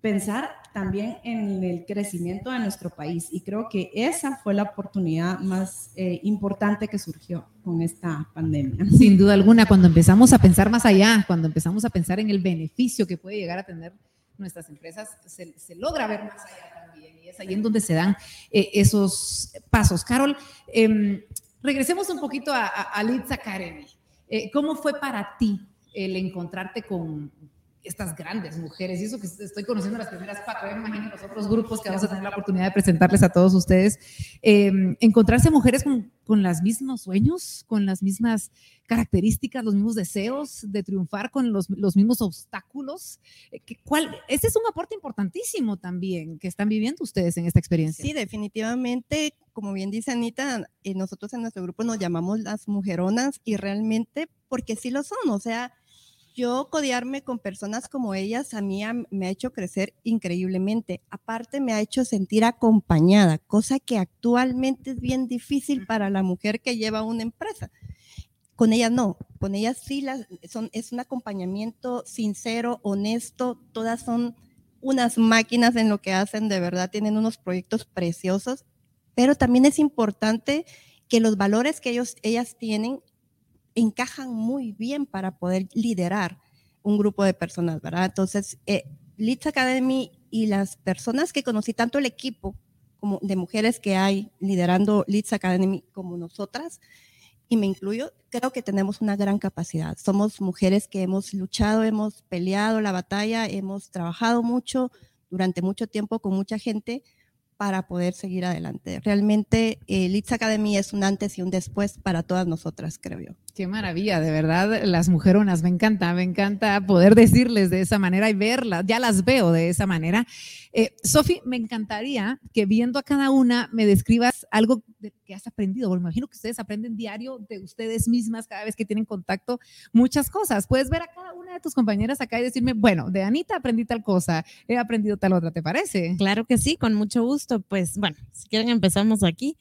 pensar también en el crecimiento de nuestro país y creo que esa fue la oportunidad más eh, importante que surgió con esta pandemia. Sin duda alguna, cuando empezamos a pensar más allá, cuando empezamos a pensar en el beneficio que puede llegar a tener nuestras empresas, se, logra ver más allá también y es ahí en donde se dan eh, esos pasos. Carol, eh, regresemos un poquito a, a, Academy. Eh, ¿Cómo fue para ti el encontrarte con estas grandes mujeres? Y eso que estoy conociendo las primeras cuatro, ya imagino los otros grupos que vamos a tener la oportunidad de presentarles a todos ustedes. Eh, encontrarse mujeres con, con los mismos sueños, con las mismas características, los mismos deseos de triunfar con los, los mismos obstáculos. Eh, ¿Cuál? Ese es un aporte importantísimo también que están viviendo ustedes en esta experiencia. Sí, definitivamente, como bien dice Anita, eh, nosotros en nuestro grupo nos llamamos las mujeronas y realmente porque sí lo son, o sea, yo codearme con personas como ellas a mí me ha hecho crecer increíblemente. Aparte me ha hecho sentir acompañada, cosa que actualmente es bien difícil para la mujer que lleva una empresa. Con ellas no, con ellas sí las, son, es un acompañamiento sincero, honesto, todas son unas máquinas en lo que hacen, de verdad tienen unos proyectos preciosos, pero también es importante que los valores que ellos, ellas tienen encajan muy bien para poder liderar un grupo de personas, ¿verdad? Entonces, eh, Leeds Academy y las personas que conocí, tanto el equipo como de mujeres que hay liderando Leeds Academy como nosotras, y me incluyo, creo que tenemos una gran capacidad. Somos mujeres que hemos luchado, hemos peleado la batalla, hemos trabajado mucho durante mucho tiempo con mucha gente para poder seguir adelante. Realmente eh, Leeds Academy es un antes y un después para todas nosotras, creo yo. Qué maravilla, de verdad, las mujeronas, me encanta, me encanta poder decirles de esa manera y verlas, ya las veo de esa manera. Eh, Sofi, me encantaría que viendo a cada una me describas algo que has aprendido, me imagino que ustedes aprenden diario de ustedes mismas cada vez que tienen contacto, muchas cosas. Puedes ver a cada una de tus compañeras acá y decirme, bueno, de Anita aprendí tal cosa, he aprendido tal otra, ¿te parece? Claro que sí, con mucho gusto. Pues bueno, si quieren empezamos aquí.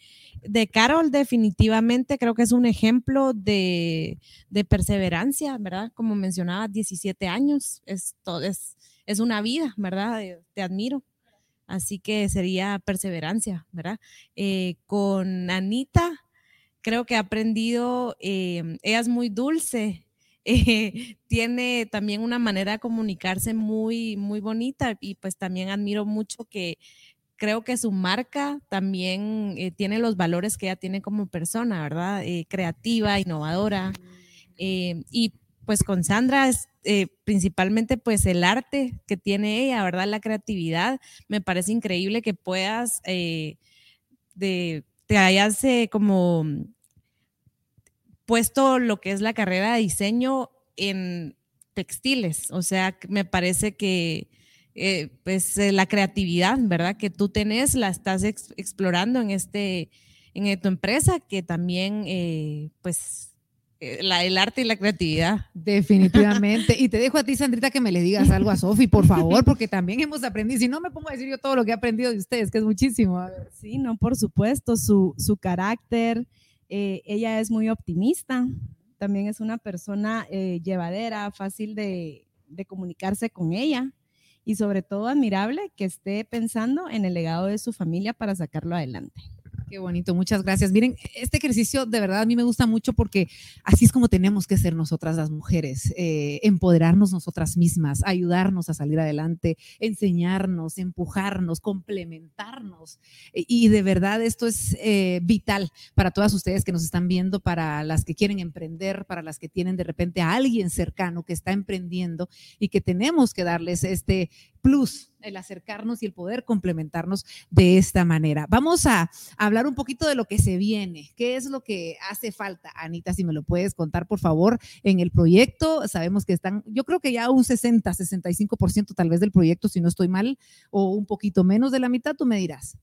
De Carol definitivamente creo que es un ejemplo de de, perseverancia, ¿verdad? Como mencionaba, 17 años, es, todo, es, es una vida, ¿verdad? Eh, te admiro. Así que sería perseverancia, ¿verdad? Eh, con Anita, creo que ha aprendido, eh, ella es muy dulce, tiene también una manera de comunicarse muy, muy bonita y pues también admiro mucho que creo que su marca también eh, tiene los valores que ella tiene como persona, ¿verdad? Eh, creativa, innovadora. Eh, y pues con Sandra es principalmente pues el arte que tiene ella, ¿verdad? La creatividad. Me parece increíble que puedas, de, te hayas como puesto lo que es la carrera de diseño en textiles. O sea, me parece que eh, pues eh, la creatividad, ¿verdad? Que tú tenés, la estás explorando en este, en eh, tu empresa, que también, pues, la, el arte y la creatividad. Definitivamente. Y te dejo a ti, Sandrita, que me le digas algo a Sofi, por favor, porque también hemos aprendido. Si no, me pongo a decir yo todo lo que he aprendido de ustedes, que es muchísimo. Sí, no, por supuesto, su, su carácter. ella es muy optimista. También es una persona llevadera, fácil de, de comunicarse con ella y sobre todo admirable que esté pensando en el legado de su familia para sacarlo adelante. Qué bonito, muchas gracias. Miren, este ejercicio de verdad a mí me gusta mucho porque así es como tenemos que ser nosotras las mujeres, eh, empoderarnos nosotras mismas, ayudarnos a salir adelante, enseñarnos, empujarnos, complementarnos. E, y de verdad esto es eh, vital para todas ustedes que nos están viendo, para las que quieren emprender, para las que tienen de repente a alguien cercano que está emprendiendo y que tenemos que darles este plus el acercarnos y el poder complementarnos de esta manera. Vamos a hablar un poquito de lo que se viene. ¿Qué es lo que hace falta, Anita? Si me lo puedes contar, por favor, en el proyecto. Sabemos que están, yo creo que ya un 60, 65% tal vez del proyecto, si no estoy mal, o un poquito menos de la mitad, tú me dirás.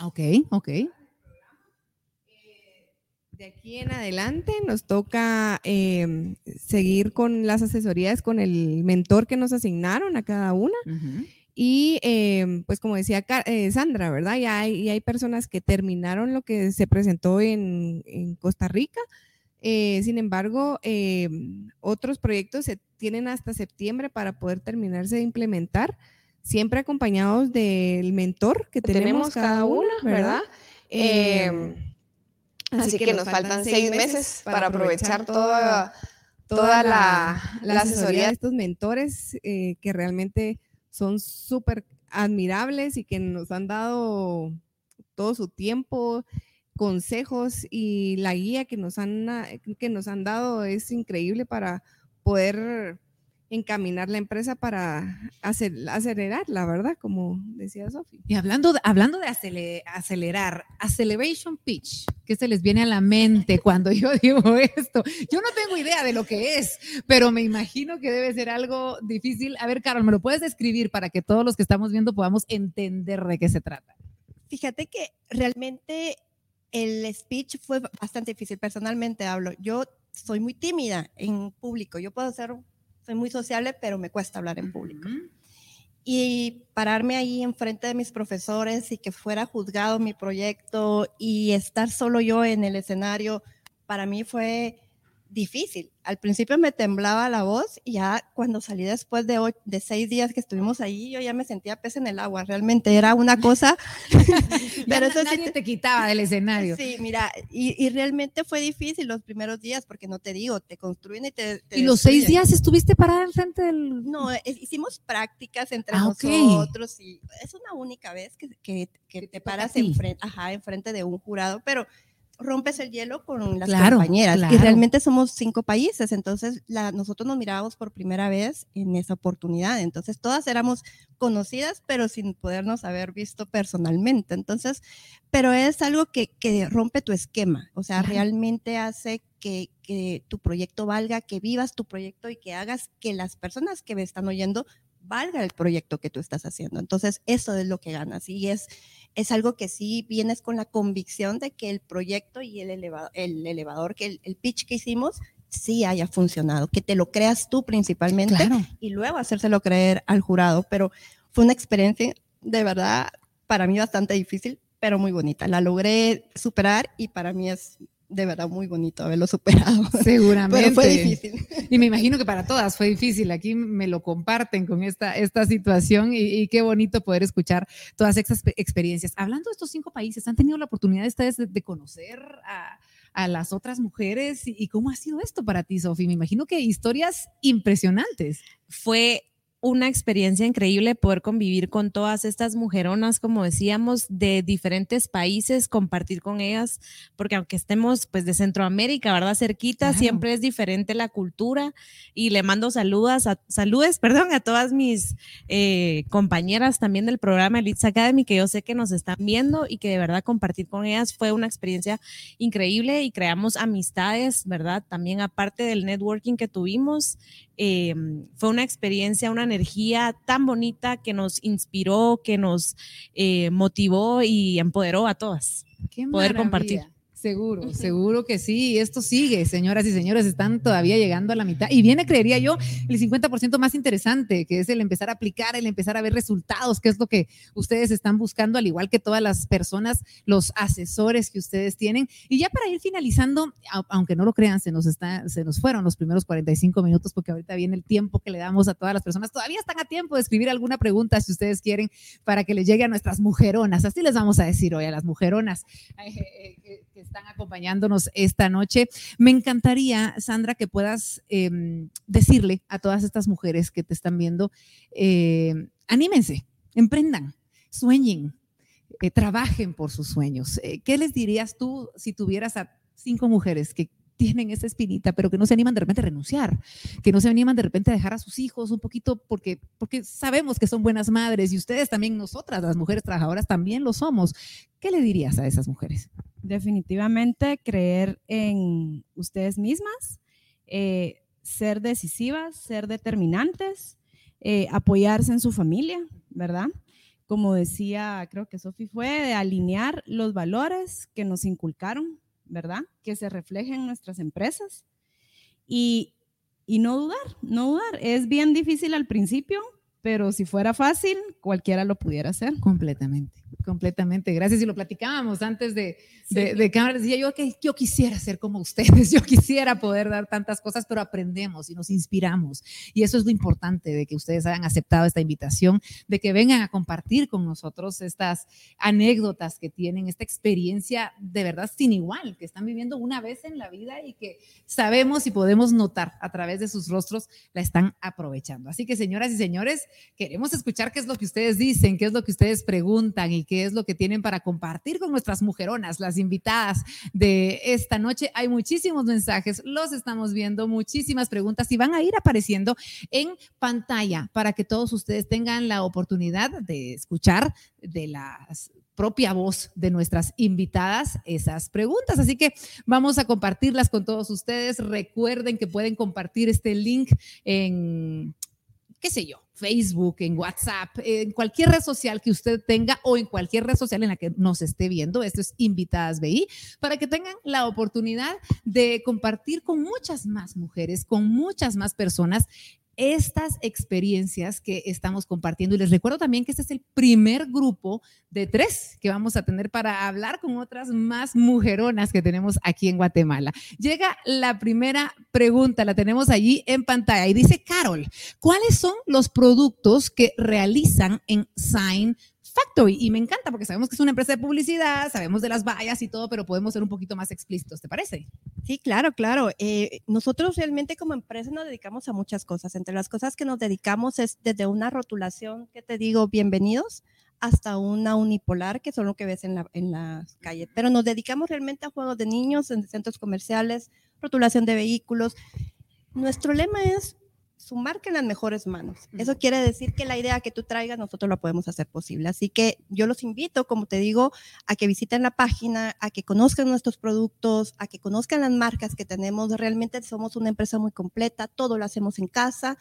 Ok, ok de aquí en adelante nos toca em, seguir con las asesorías con el mentor que nos asignaron a cada una. Y em, pues como decía eh, Sandra, ¿verdad? Ya hay, hay, personas que terminaron lo que se presentó en, Costa Rica. Eh, sin embargo, em, otros proyectos se tienen hasta septiembre para poder terminarse de implementar, siempre acompañados del mentor que tenemos, cada una, ¿verdad? Así, que, nos faltan seis meses para aprovechar toda, toda la, asesoría de estos mentores eh, que realmente son súper admirables y que nos han dado todo su tiempo, consejos y la guía que nos han, que nos han dado es increíble para poder encaminar la empresa para acelerar, la verdad, como decía Sofi. Y hablando de, hablando de acelerar, acceleration pitch, ¿qué se les viene a la mente cuando yo digo esto? Yo no tengo idea de lo que es, pero me imagino que debe ser algo difícil. A ver, Carol, ¿me lo puedes describir para que todos los que estamos viendo podamos entender de qué se trata? Fíjate que realmente el speech fue bastante difícil, personalmente hablo. Yo soy muy tímida en público. Yo puedo ser, soy muy sociable, pero me cuesta hablar en público. Y pararme ahí enfrente de mis profesores y que fuera juzgado mi proyecto y estar solo yo en el escenario, para mí fue difícil. Al principio me temblaba la voz y ya cuando salí después de, de seis días que estuvimos ahí, yo ya me sentía pez en el agua. Realmente era una cosa... pero eso nadie te quitaba del escenario. Sí, mira, y, realmente fue difícil los primeros días porque no te digo, te construyen y te... ¿Y los seis días estuviste parada enfrente del...? No, hicimos prácticas entre ah, nosotros y es una única vez que, que, que te paras enfrente, ajá, enfrente de un jurado, pero rompes el hielo con las compañeras, y realmente somos cinco países, entonces la, nosotros nos mirábamos por primera vez en esa oportunidad, entonces todas éramos conocidas, pero sin podernos haber visto personalmente, entonces, pero es algo que, que rompe tu esquema, o sea, realmente hace que, que tu proyecto valga, que vivas tu proyecto y que hagas que las personas que me están oyendo valga el proyecto que tú estás haciendo. Entonces, eso es lo que ganas y es es algo que sí vienes con la convicción de que el proyecto y el el elevador que el, pitch que hicimos sí haya funcionado, que te lo creas tú principalmente y luego hacérselo creer al jurado. Pero fue una experiencia de verdad para mí bastante difícil, pero muy bonita. La logré superar y para mí es de verdad muy bonito haberlo superado. Seguramente. Pero fue difícil. Y me imagino que para todas fue difícil. Aquí me lo comparten con esta, esta situación y, qué bonito poder escuchar todas estas experiencias. Hablando de estos cinco países, ¿han tenido la oportunidad ustedes de, conocer a, a, las otras mujeres? ¿Y cómo ha sido esto para ti, Sofi? Me imagino que historias impresionantes. Fue una experiencia increíble poder convivir con todas estas mujeronas, como decíamos, de diferentes países, compartir con ellas, porque aunque estemos pues de Centroamérica, ¿verdad? Cerquita, siempre es diferente la cultura y le mando saludos, a, saludes, perdón, a todas mis eh, compañeras también del programa Elite Academy, que yo sé que nos están viendo y que de verdad compartir con ellas fue una experiencia increíble y creamos amistades, ¿verdad? También aparte del networking que tuvimos, eh, fue una experiencia, una energía tan bonita que nos inspiró, que nos eh, motivó y empoderó a todas. Qué poder compartir. Seguro, seguro que sí. Esto sigue, señoras y señores, están todavía llegando a la mitad. Y viene, creería yo, el 50% más interesante, que es el empezar a aplicar, el empezar a ver resultados, que es lo que ustedes están buscando, al igual que todas las personas, los asesores que ustedes tienen. Y ya para ir finalizando, aunque no lo crean, se nos, está, se nos fueron los primeros 45 minutos, porque ahorita viene el tiempo que le damos a todas las personas. Todavía están a tiempo de escribir alguna pregunta, si ustedes quieren, para que les llegue a nuestras mujeronas. Así les vamos a decir hoy a las mujeronas. Eh, eh, que están acompañándonos esta noche. Me encantaría, Sandra, que puedas em, decirle a todas estas mujeres que te están viendo, eh, anímense, emprendan, sueñen, eh, trabajen por sus sueños. Eh, ¿Qué les dirías tú si tuvieras a cinco mujeres que tienen esa espinita, pero que no se animan de repente a renunciar, que no se animan de repente a dejar a sus hijos un poquito porque, porque sabemos que son buenas madres y ustedes también, nosotras, las mujeres trabajadoras, también lo somos. ¿Qué le dirías a esas mujeres? Definitivamente creer en ustedes mismas, eh, ser decisivas, ser determinantes, eh, apoyarse en su familia, ¿verdad? Como decía, creo que Sofi fue, de alinear los valores que nos inculcaron ¿verdad? Que se refleje en nuestras empresas. Y, y no dudar, no dudar. Es bien difícil al principio, pero si fuera fácil, cualquiera lo pudiera hacer. Completamente completamente. Gracias. Y lo platicábamos antes de, de, cámara. Decía yo que yo quisiera ser como ustedes, yo quisiera poder dar tantas cosas, pero aprendemos y nos inspiramos. Y eso es lo importante de que ustedes hayan aceptado esta invitación, de que vengan a compartir con nosotros estas anécdotas que tienen, esta experiencia de verdad sin igual, que están viviendo una vez en la vida y que sabemos y podemos notar a través de sus rostros la están aprovechando. Así que, señoras y señores, queremos escuchar qué es lo que ustedes dicen, qué es lo que ustedes preguntan y qué es lo que tienen para compartir con nuestras mujeronas, las invitadas de esta noche. Hay muchísimos mensajes, los estamos viendo, muchísimas preguntas y van a ir apareciendo en pantalla para que todos ustedes tengan la oportunidad de escuchar de la propia voz de nuestras invitadas esas preguntas. Así que vamos a compartirlas con todos ustedes. Recuerden que pueden compartir este link en, qué sé yo, Facebook, en WhatsApp, en cualquier red social que usted tenga o en cualquier red social en la que nos esté viendo. Esto es Invitadas BI, para que tengan la oportunidad de compartir con muchas más mujeres, con muchas más personas estas experiencias que estamos compartiendo. Y les recuerdo también que este es el primer grupo de tres que vamos a tener para hablar con otras más mujeronas que tenemos aquí en Guatemala. Llega la primera pregunta, la tenemos allí en pantalla y dice, Carol, ¿cuáles son los productos que realizan en Sign Factory. Y me encanta porque sabemos que es una empresa de publicidad, sabemos de las vallas y todo, pero podemos ser un poquito más explícitos, ¿te parece? Sí, claro, claro. Eh, nosotros realmente como empresa nos dedicamos a muchas cosas. Entre las cosas que nos dedicamos es desde una rotulación que te digo, bienvenidos, hasta una unipolar, que son lo que ves en la, en la calle. Pero nos dedicamos realmente a juegos de niños en centros comerciales, rotulación de vehículos. Nuestro lema es su marca en las mejores manos. Eso quiere decir que la idea que tú traigas nosotros la podemos hacer posible. Así que yo los invito, como te digo, a que visiten la página, a que conozcan nuestros productos, a que conozcan las marcas que tenemos. Realmente somos una empresa muy completa, todo lo hacemos en casa,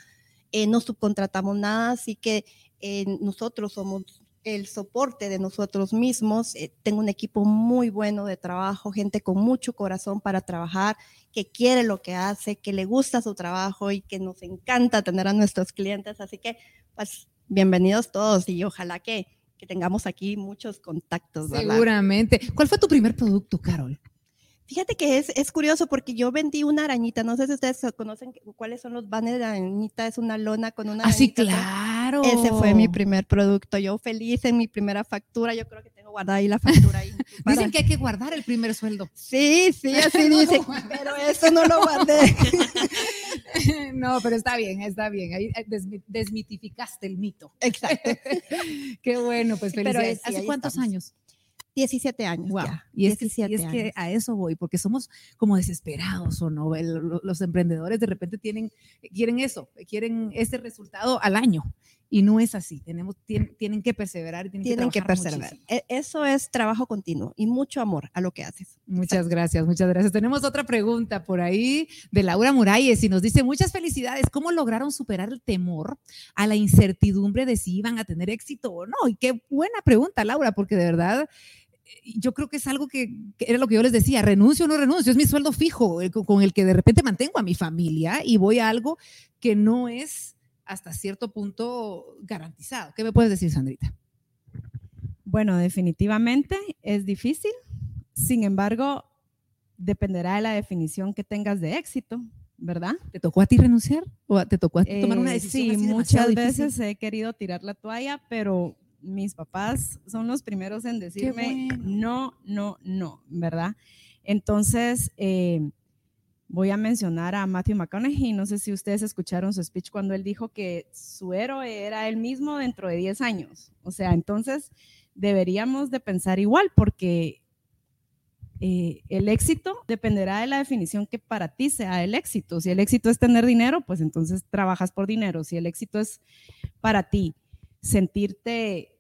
eh, no subcontratamos nada, así que eh, nosotros somos el soporte de nosotros mismos. Eh, tengo un equipo muy bueno de trabajo, gente con mucho corazón para trabajar, que quiere lo que hace, que le gusta su trabajo y que nos encanta tener a nuestros clientes. Así que, pues, bienvenidos todos y ojalá que, que tengamos aquí muchos contactos. Seguramente. ¿Cuál fue tu primer producto, Carol? Fíjate que es, es, curioso porque yo vendí una arañita, no sé si ustedes conocen cuáles son los banners de arañita, es una lona con una... Ah, sí, claro. Ese fue mi primer producto, yo feliz en mi primera factura, yo creo que tengo guardada ahí la factura. Ahí Dicen que hay que guardar el primer sueldo. Sí, sí, así dicen, pero eso no lo guardé. no, pero está bien, está bien, ahí eh, desmitificaste el mito. Exacto. Qué bueno, pues felicidades. ¿Hace cuántos años? 17 años. Wow. Y es, que, y es que a eso voy, porque somos como desesperados o no. los emprendedores de repente tienen, quieren eso, quieren ese resultado al año. Y no es así. Tenemos, tienen, que perseverar. Tienen, tienen que, que perseverar. E, eso es trabajo continuo y mucho amor a lo que haces. Muchas gracias, muchas gracias. Tenemos otra pregunta por ahí de Laura Muralles y nos dice, muchas felicidades. ¿Cómo lograron superar el temor a la incertidumbre de si iban a tener éxito o no? Y qué buena pregunta, Laura, porque de verdad yo creo que es algo que, era lo que yo les decía, renuncio o no renuncio, es mi sueldo fijo eh, con el que de repente mantengo a mi familia y voy a algo que no es hasta cierto punto garantizado. ¿Qué me puedes decir, Sandrita? Bueno, definitivamente es difícil, sin embargo, dependerá de la definición que tengas de éxito, ¿verdad? ¿Te tocó a ti renunciar o te tocó a ti tomar una eh, decisión? sí, muchas veces he querido tirar la toalla, pero mis papás son los primeros en decirme no, no, no, ¿verdad? Entonces, eh, voy a mencionar a Matthew McConaughey. No sé si ustedes escucharon su speech cuando él dijo que su héroe era él mismo dentro de 10 años. O sea, entonces deberíamos de pensar igual porque eh, el éxito dependerá de la definición que para ti sea el éxito. Si el éxito es tener dinero, pues entonces trabajas por dinero. Si el éxito es para ti sentirte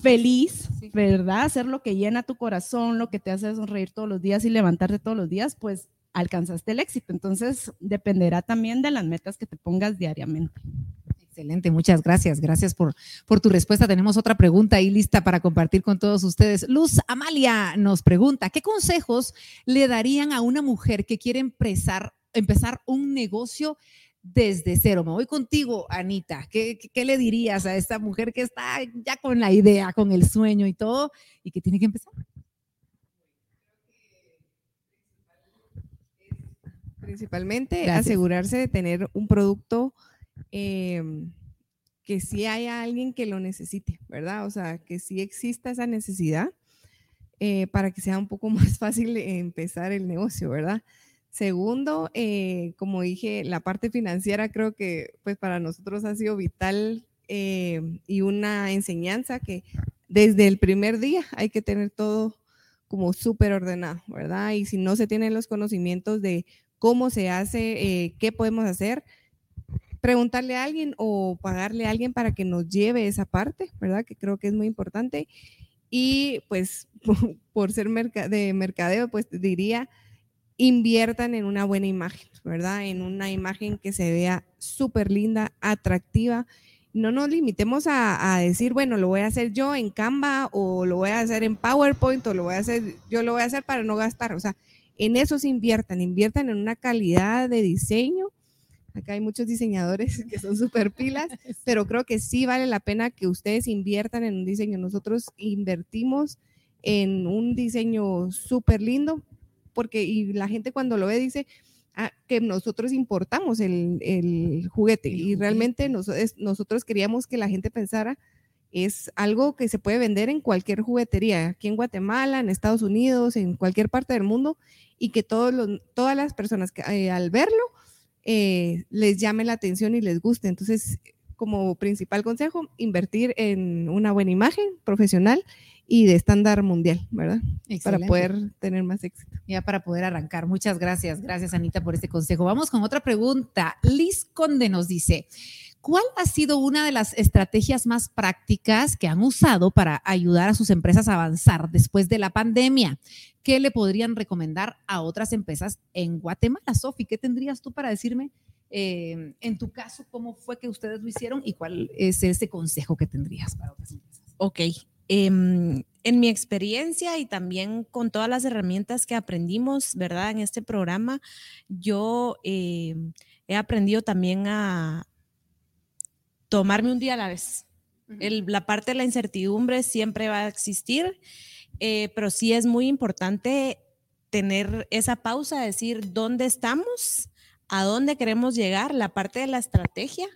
feliz, ¿verdad? Hacer lo que llena tu corazón, lo que te hace sonreír todos los días y levantarte todos los días, pues alcanzaste el éxito. Entonces, dependerá también de las metas que te pongas diariamente. Excelente, muchas gracias. Gracias por, por tu respuesta. Tenemos otra pregunta ahí lista para compartir con todos ustedes. Luz Amalia nos pregunta, ¿qué consejos le darían a una mujer que quiere empezar, empezar un negocio desde cero. Me voy contigo, Anita. ¿Qué, ¿Qué, le dirías a esta mujer que está ya con la idea, con el sueño y todo, y que tiene que empezar? Principalmente asegurarse de tener un producto em, que sí haya alguien que lo necesite, ¿verdad? O sea, que sí exista esa necesidad eh, para que sea un poco más fácil empezar el negocio, ¿verdad? Segundo, eh, como dije, la parte financiera creo que pues para nosotros ha sido vital eh, y una enseñanza que desde el primer día hay que tener todo como súper ordenado, ¿verdad? Y si no se tienen los conocimientos de cómo se hace, eh, qué podemos hacer, preguntarle a alguien o pagarle a alguien para que nos lleve esa parte, ¿verdad? Que creo que es muy importante. Y pues por ser de mercadeo, pues diría inviertan en una buena imagen, ¿verdad? En una imagen que se vea súper linda, atractiva no nos limitemos a, a, decir, bueno, lo voy a hacer yo en Canva o lo voy a hacer en PowerPoint o lo voy a hacer, yo lo voy a hacer para no gastar. O sea, en eso se inviertan, inviertan en una calidad de diseño. Acá hay muchos diseñadores que son súper pilas, pero creo que sí vale la pena que ustedes inviertan en un diseño. Nosotros invertimos en un diseño súper lindo, porque y la gente cuando lo ve dice, Ah, que nosotros importamos el, el juguete y realmente nosotros queríamos que la gente pensara es algo que se puede vender en cualquier juguetería, aquí en Guatemala, en Estados Unidos, en cualquier parte del mundo, y que todos los, todas las personas que eh, al verlo eh, les llame la atención y les guste. Entonces, como principal consejo, invertir en una buena imagen profesional y de estándar mundial, ¿verdad? Para poder tener más éxito. Ya para poder arrancar. Muchas gracias. Gracias, Anita, por este consejo. Vamos con otra pregunta. Liz Conde nos dice, ¿cuál ha sido una de las estrategias más prácticas que han usado para ayudar a sus empresas a avanzar después de la pandemia? ¿Qué le podrían recomendar a otras empresas en Guatemala? Sofi, ¿qué tendrías tú para decirme? Eh, en tu caso, ¿cómo fue que ustedes lo hicieron y cuál es ese consejo que tendrías para otras empresas? Ok, Em, en mi experiencia y también con todas las herramientas que aprendimos, ¿verdad? En este programa, yo em, he aprendido también a tomarme un día a la vez. la parte de la incertidumbre siempre va a existir, eh, pero sí es muy importante tener esa pausa, decir dónde estamos, a dónde queremos llegar, la parte de la estrategia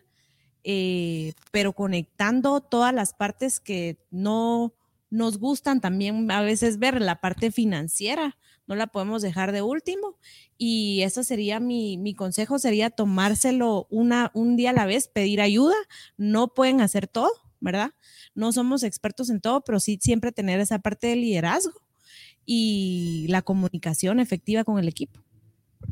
eh, pero conectando todas las partes que no nos gustan también a veces ver la parte financiera, no la podemos dejar de último. Y eso sería mi, mi consejo, sería tomárselo una, un día a la vez, pedir ayuda. No pueden hacer todo, ¿verdad? No somos expertos en todo, pero sí siempre tener esa parte de liderazgo y la comunicación efectiva con el equipo.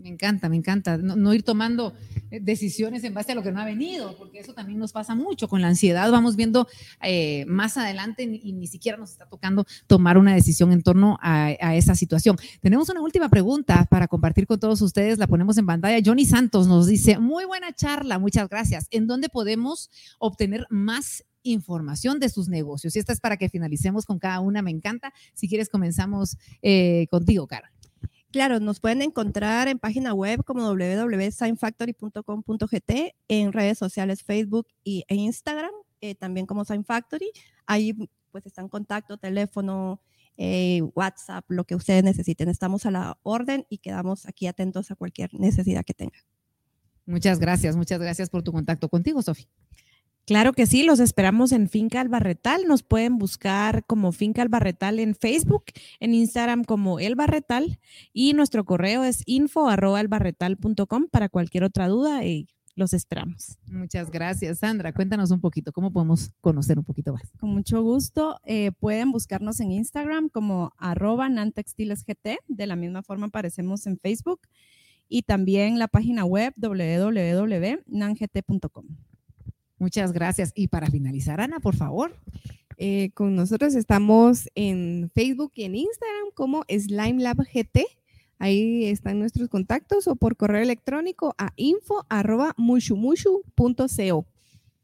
Me encanta, me encanta. No, ir tomando eh, decisiones en base a lo que no ha venido, porque eso también nos pasa mucho. Con la ansiedad vamos viendo eh, más adelante y ni siquiera nos está tocando tomar una decisión en torno a, a, esa situación. Tenemos una última pregunta para compartir con todos ustedes. La ponemos en pantalla. Johnny Santos nos dice, muy buena charla, muchas gracias. ¿En dónde podemos obtener más información de sus negocios? Y esta es para que finalicemos con cada una. Me encanta. Si quieres, comenzamos eh, contigo, Cara. Claro, nos pueden encontrar en página web como www.signfactory.com.gt, en redes sociales Facebook e Instagram, eh, también como Sign Factory. Ahí pues está en contacto, teléfono, eh, WhatsApp, lo que ustedes necesiten. Estamos a la orden y quedamos aquí atentos a cualquier necesidad que tengan. Muchas gracias, muchas gracias por tu contacto contigo, Sofía. Claro que sí, los esperamos en Finca Albarretal. Nos pueden buscar como Finca Albarretal en Facebook, en Instagram como El Barretal y nuestro correo es info para cualquier otra duda y los esperamos. Muchas gracias, Sandra. Cuéntanos un poquito, ¿cómo podemos conocer un poquito más? Con mucho gusto. Eh, pueden buscarnos en Instagram como arroba nantextilesgt. De la misma forma aparecemos en Facebook y también la página web www.nangt.com. Muchas gracias. Y para finalizar, Ana, por favor. Eh, con nosotros estamos en Facebook y en Instagram como Slime Lab GT. Ahí están nuestros contactos o por correo electrónico a info arroba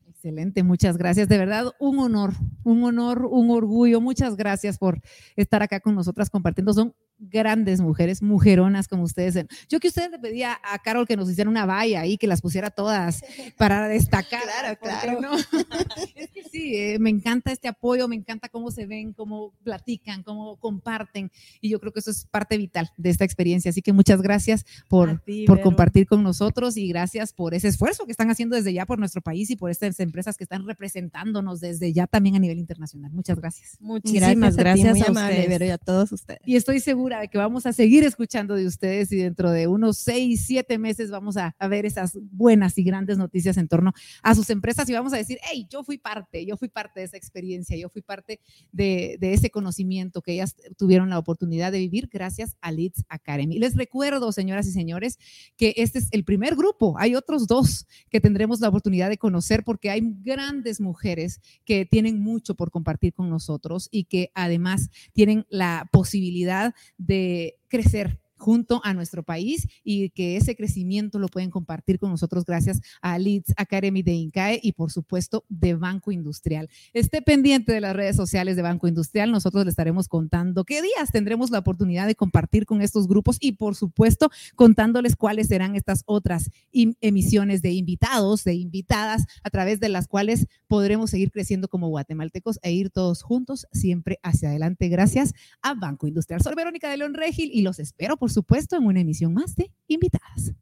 Excelente, muchas gracias. De verdad, un honor, un honor, un orgullo. Muchas gracias por estar acá con nosotras compartiendo. Son grandes mujeres, mujeronas como ustedes. Yo que ustedes le pedía a Carol que nos hiciera una valla ahí, que las pusiera todas para destacar. Claro, claro. No? es que sí, eh, me encanta este apoyo, me encanta cómo se ven, cómo platican, cómo comparten. Y yo creo que eso es parte vital de esta experiencia. Así que muchas gracias por, por compartir con nosotros y gracias por ese esfuerzo que están haciendo desde ya por nuestro país y por estas empresas que están representándonos desde ya también a nivel internacional. Muchas gracias. Muchísimas gracias, a, ustedes. y a todos ustedes. Y estoy segura de que vamos a seguir escuchando de ustedes y dentro de unos seis, siete meses vamos a, ver esas buenas y grandes noticias en torno a sus empresas y vamos a decir, hey, yo fui parte, yo fui parte de esa experiencia, yo fui parte de, ese conocimiento que ellas tuvieron la oportunidad de vivir gracias a Leeds Academy. Les recuerdo, señoras y señores, que este es el primer grupo. Hay otros dos que tendremos la oportunidad de conocer porque hay grandes mujeres que tienen mucho por compartir con nosotros y que además tienen la posibilidad de crecer junto a nuestro país y que ese crecimiento lo pueden compartir con nosotros gracias a Leeds Academy de INCAE y por supuesto de Banco Industrial. Esté pendiente de las redes sociales de Banco Industrial, nosotros le estaremos contando qué días tendremos la oportunidad de compartir con estos grupos y por supuesto contándoles cuáles serán estas otras emisiones de invitados, de invitadas, a través de las cuales podremos seguir creciendo como guatemaltecos e ir todos juntos siempre hacia adelante gracias a Banco Industrial. Soy Verónica de León Regil y los espero por supuesto en una emisión más de invitadas.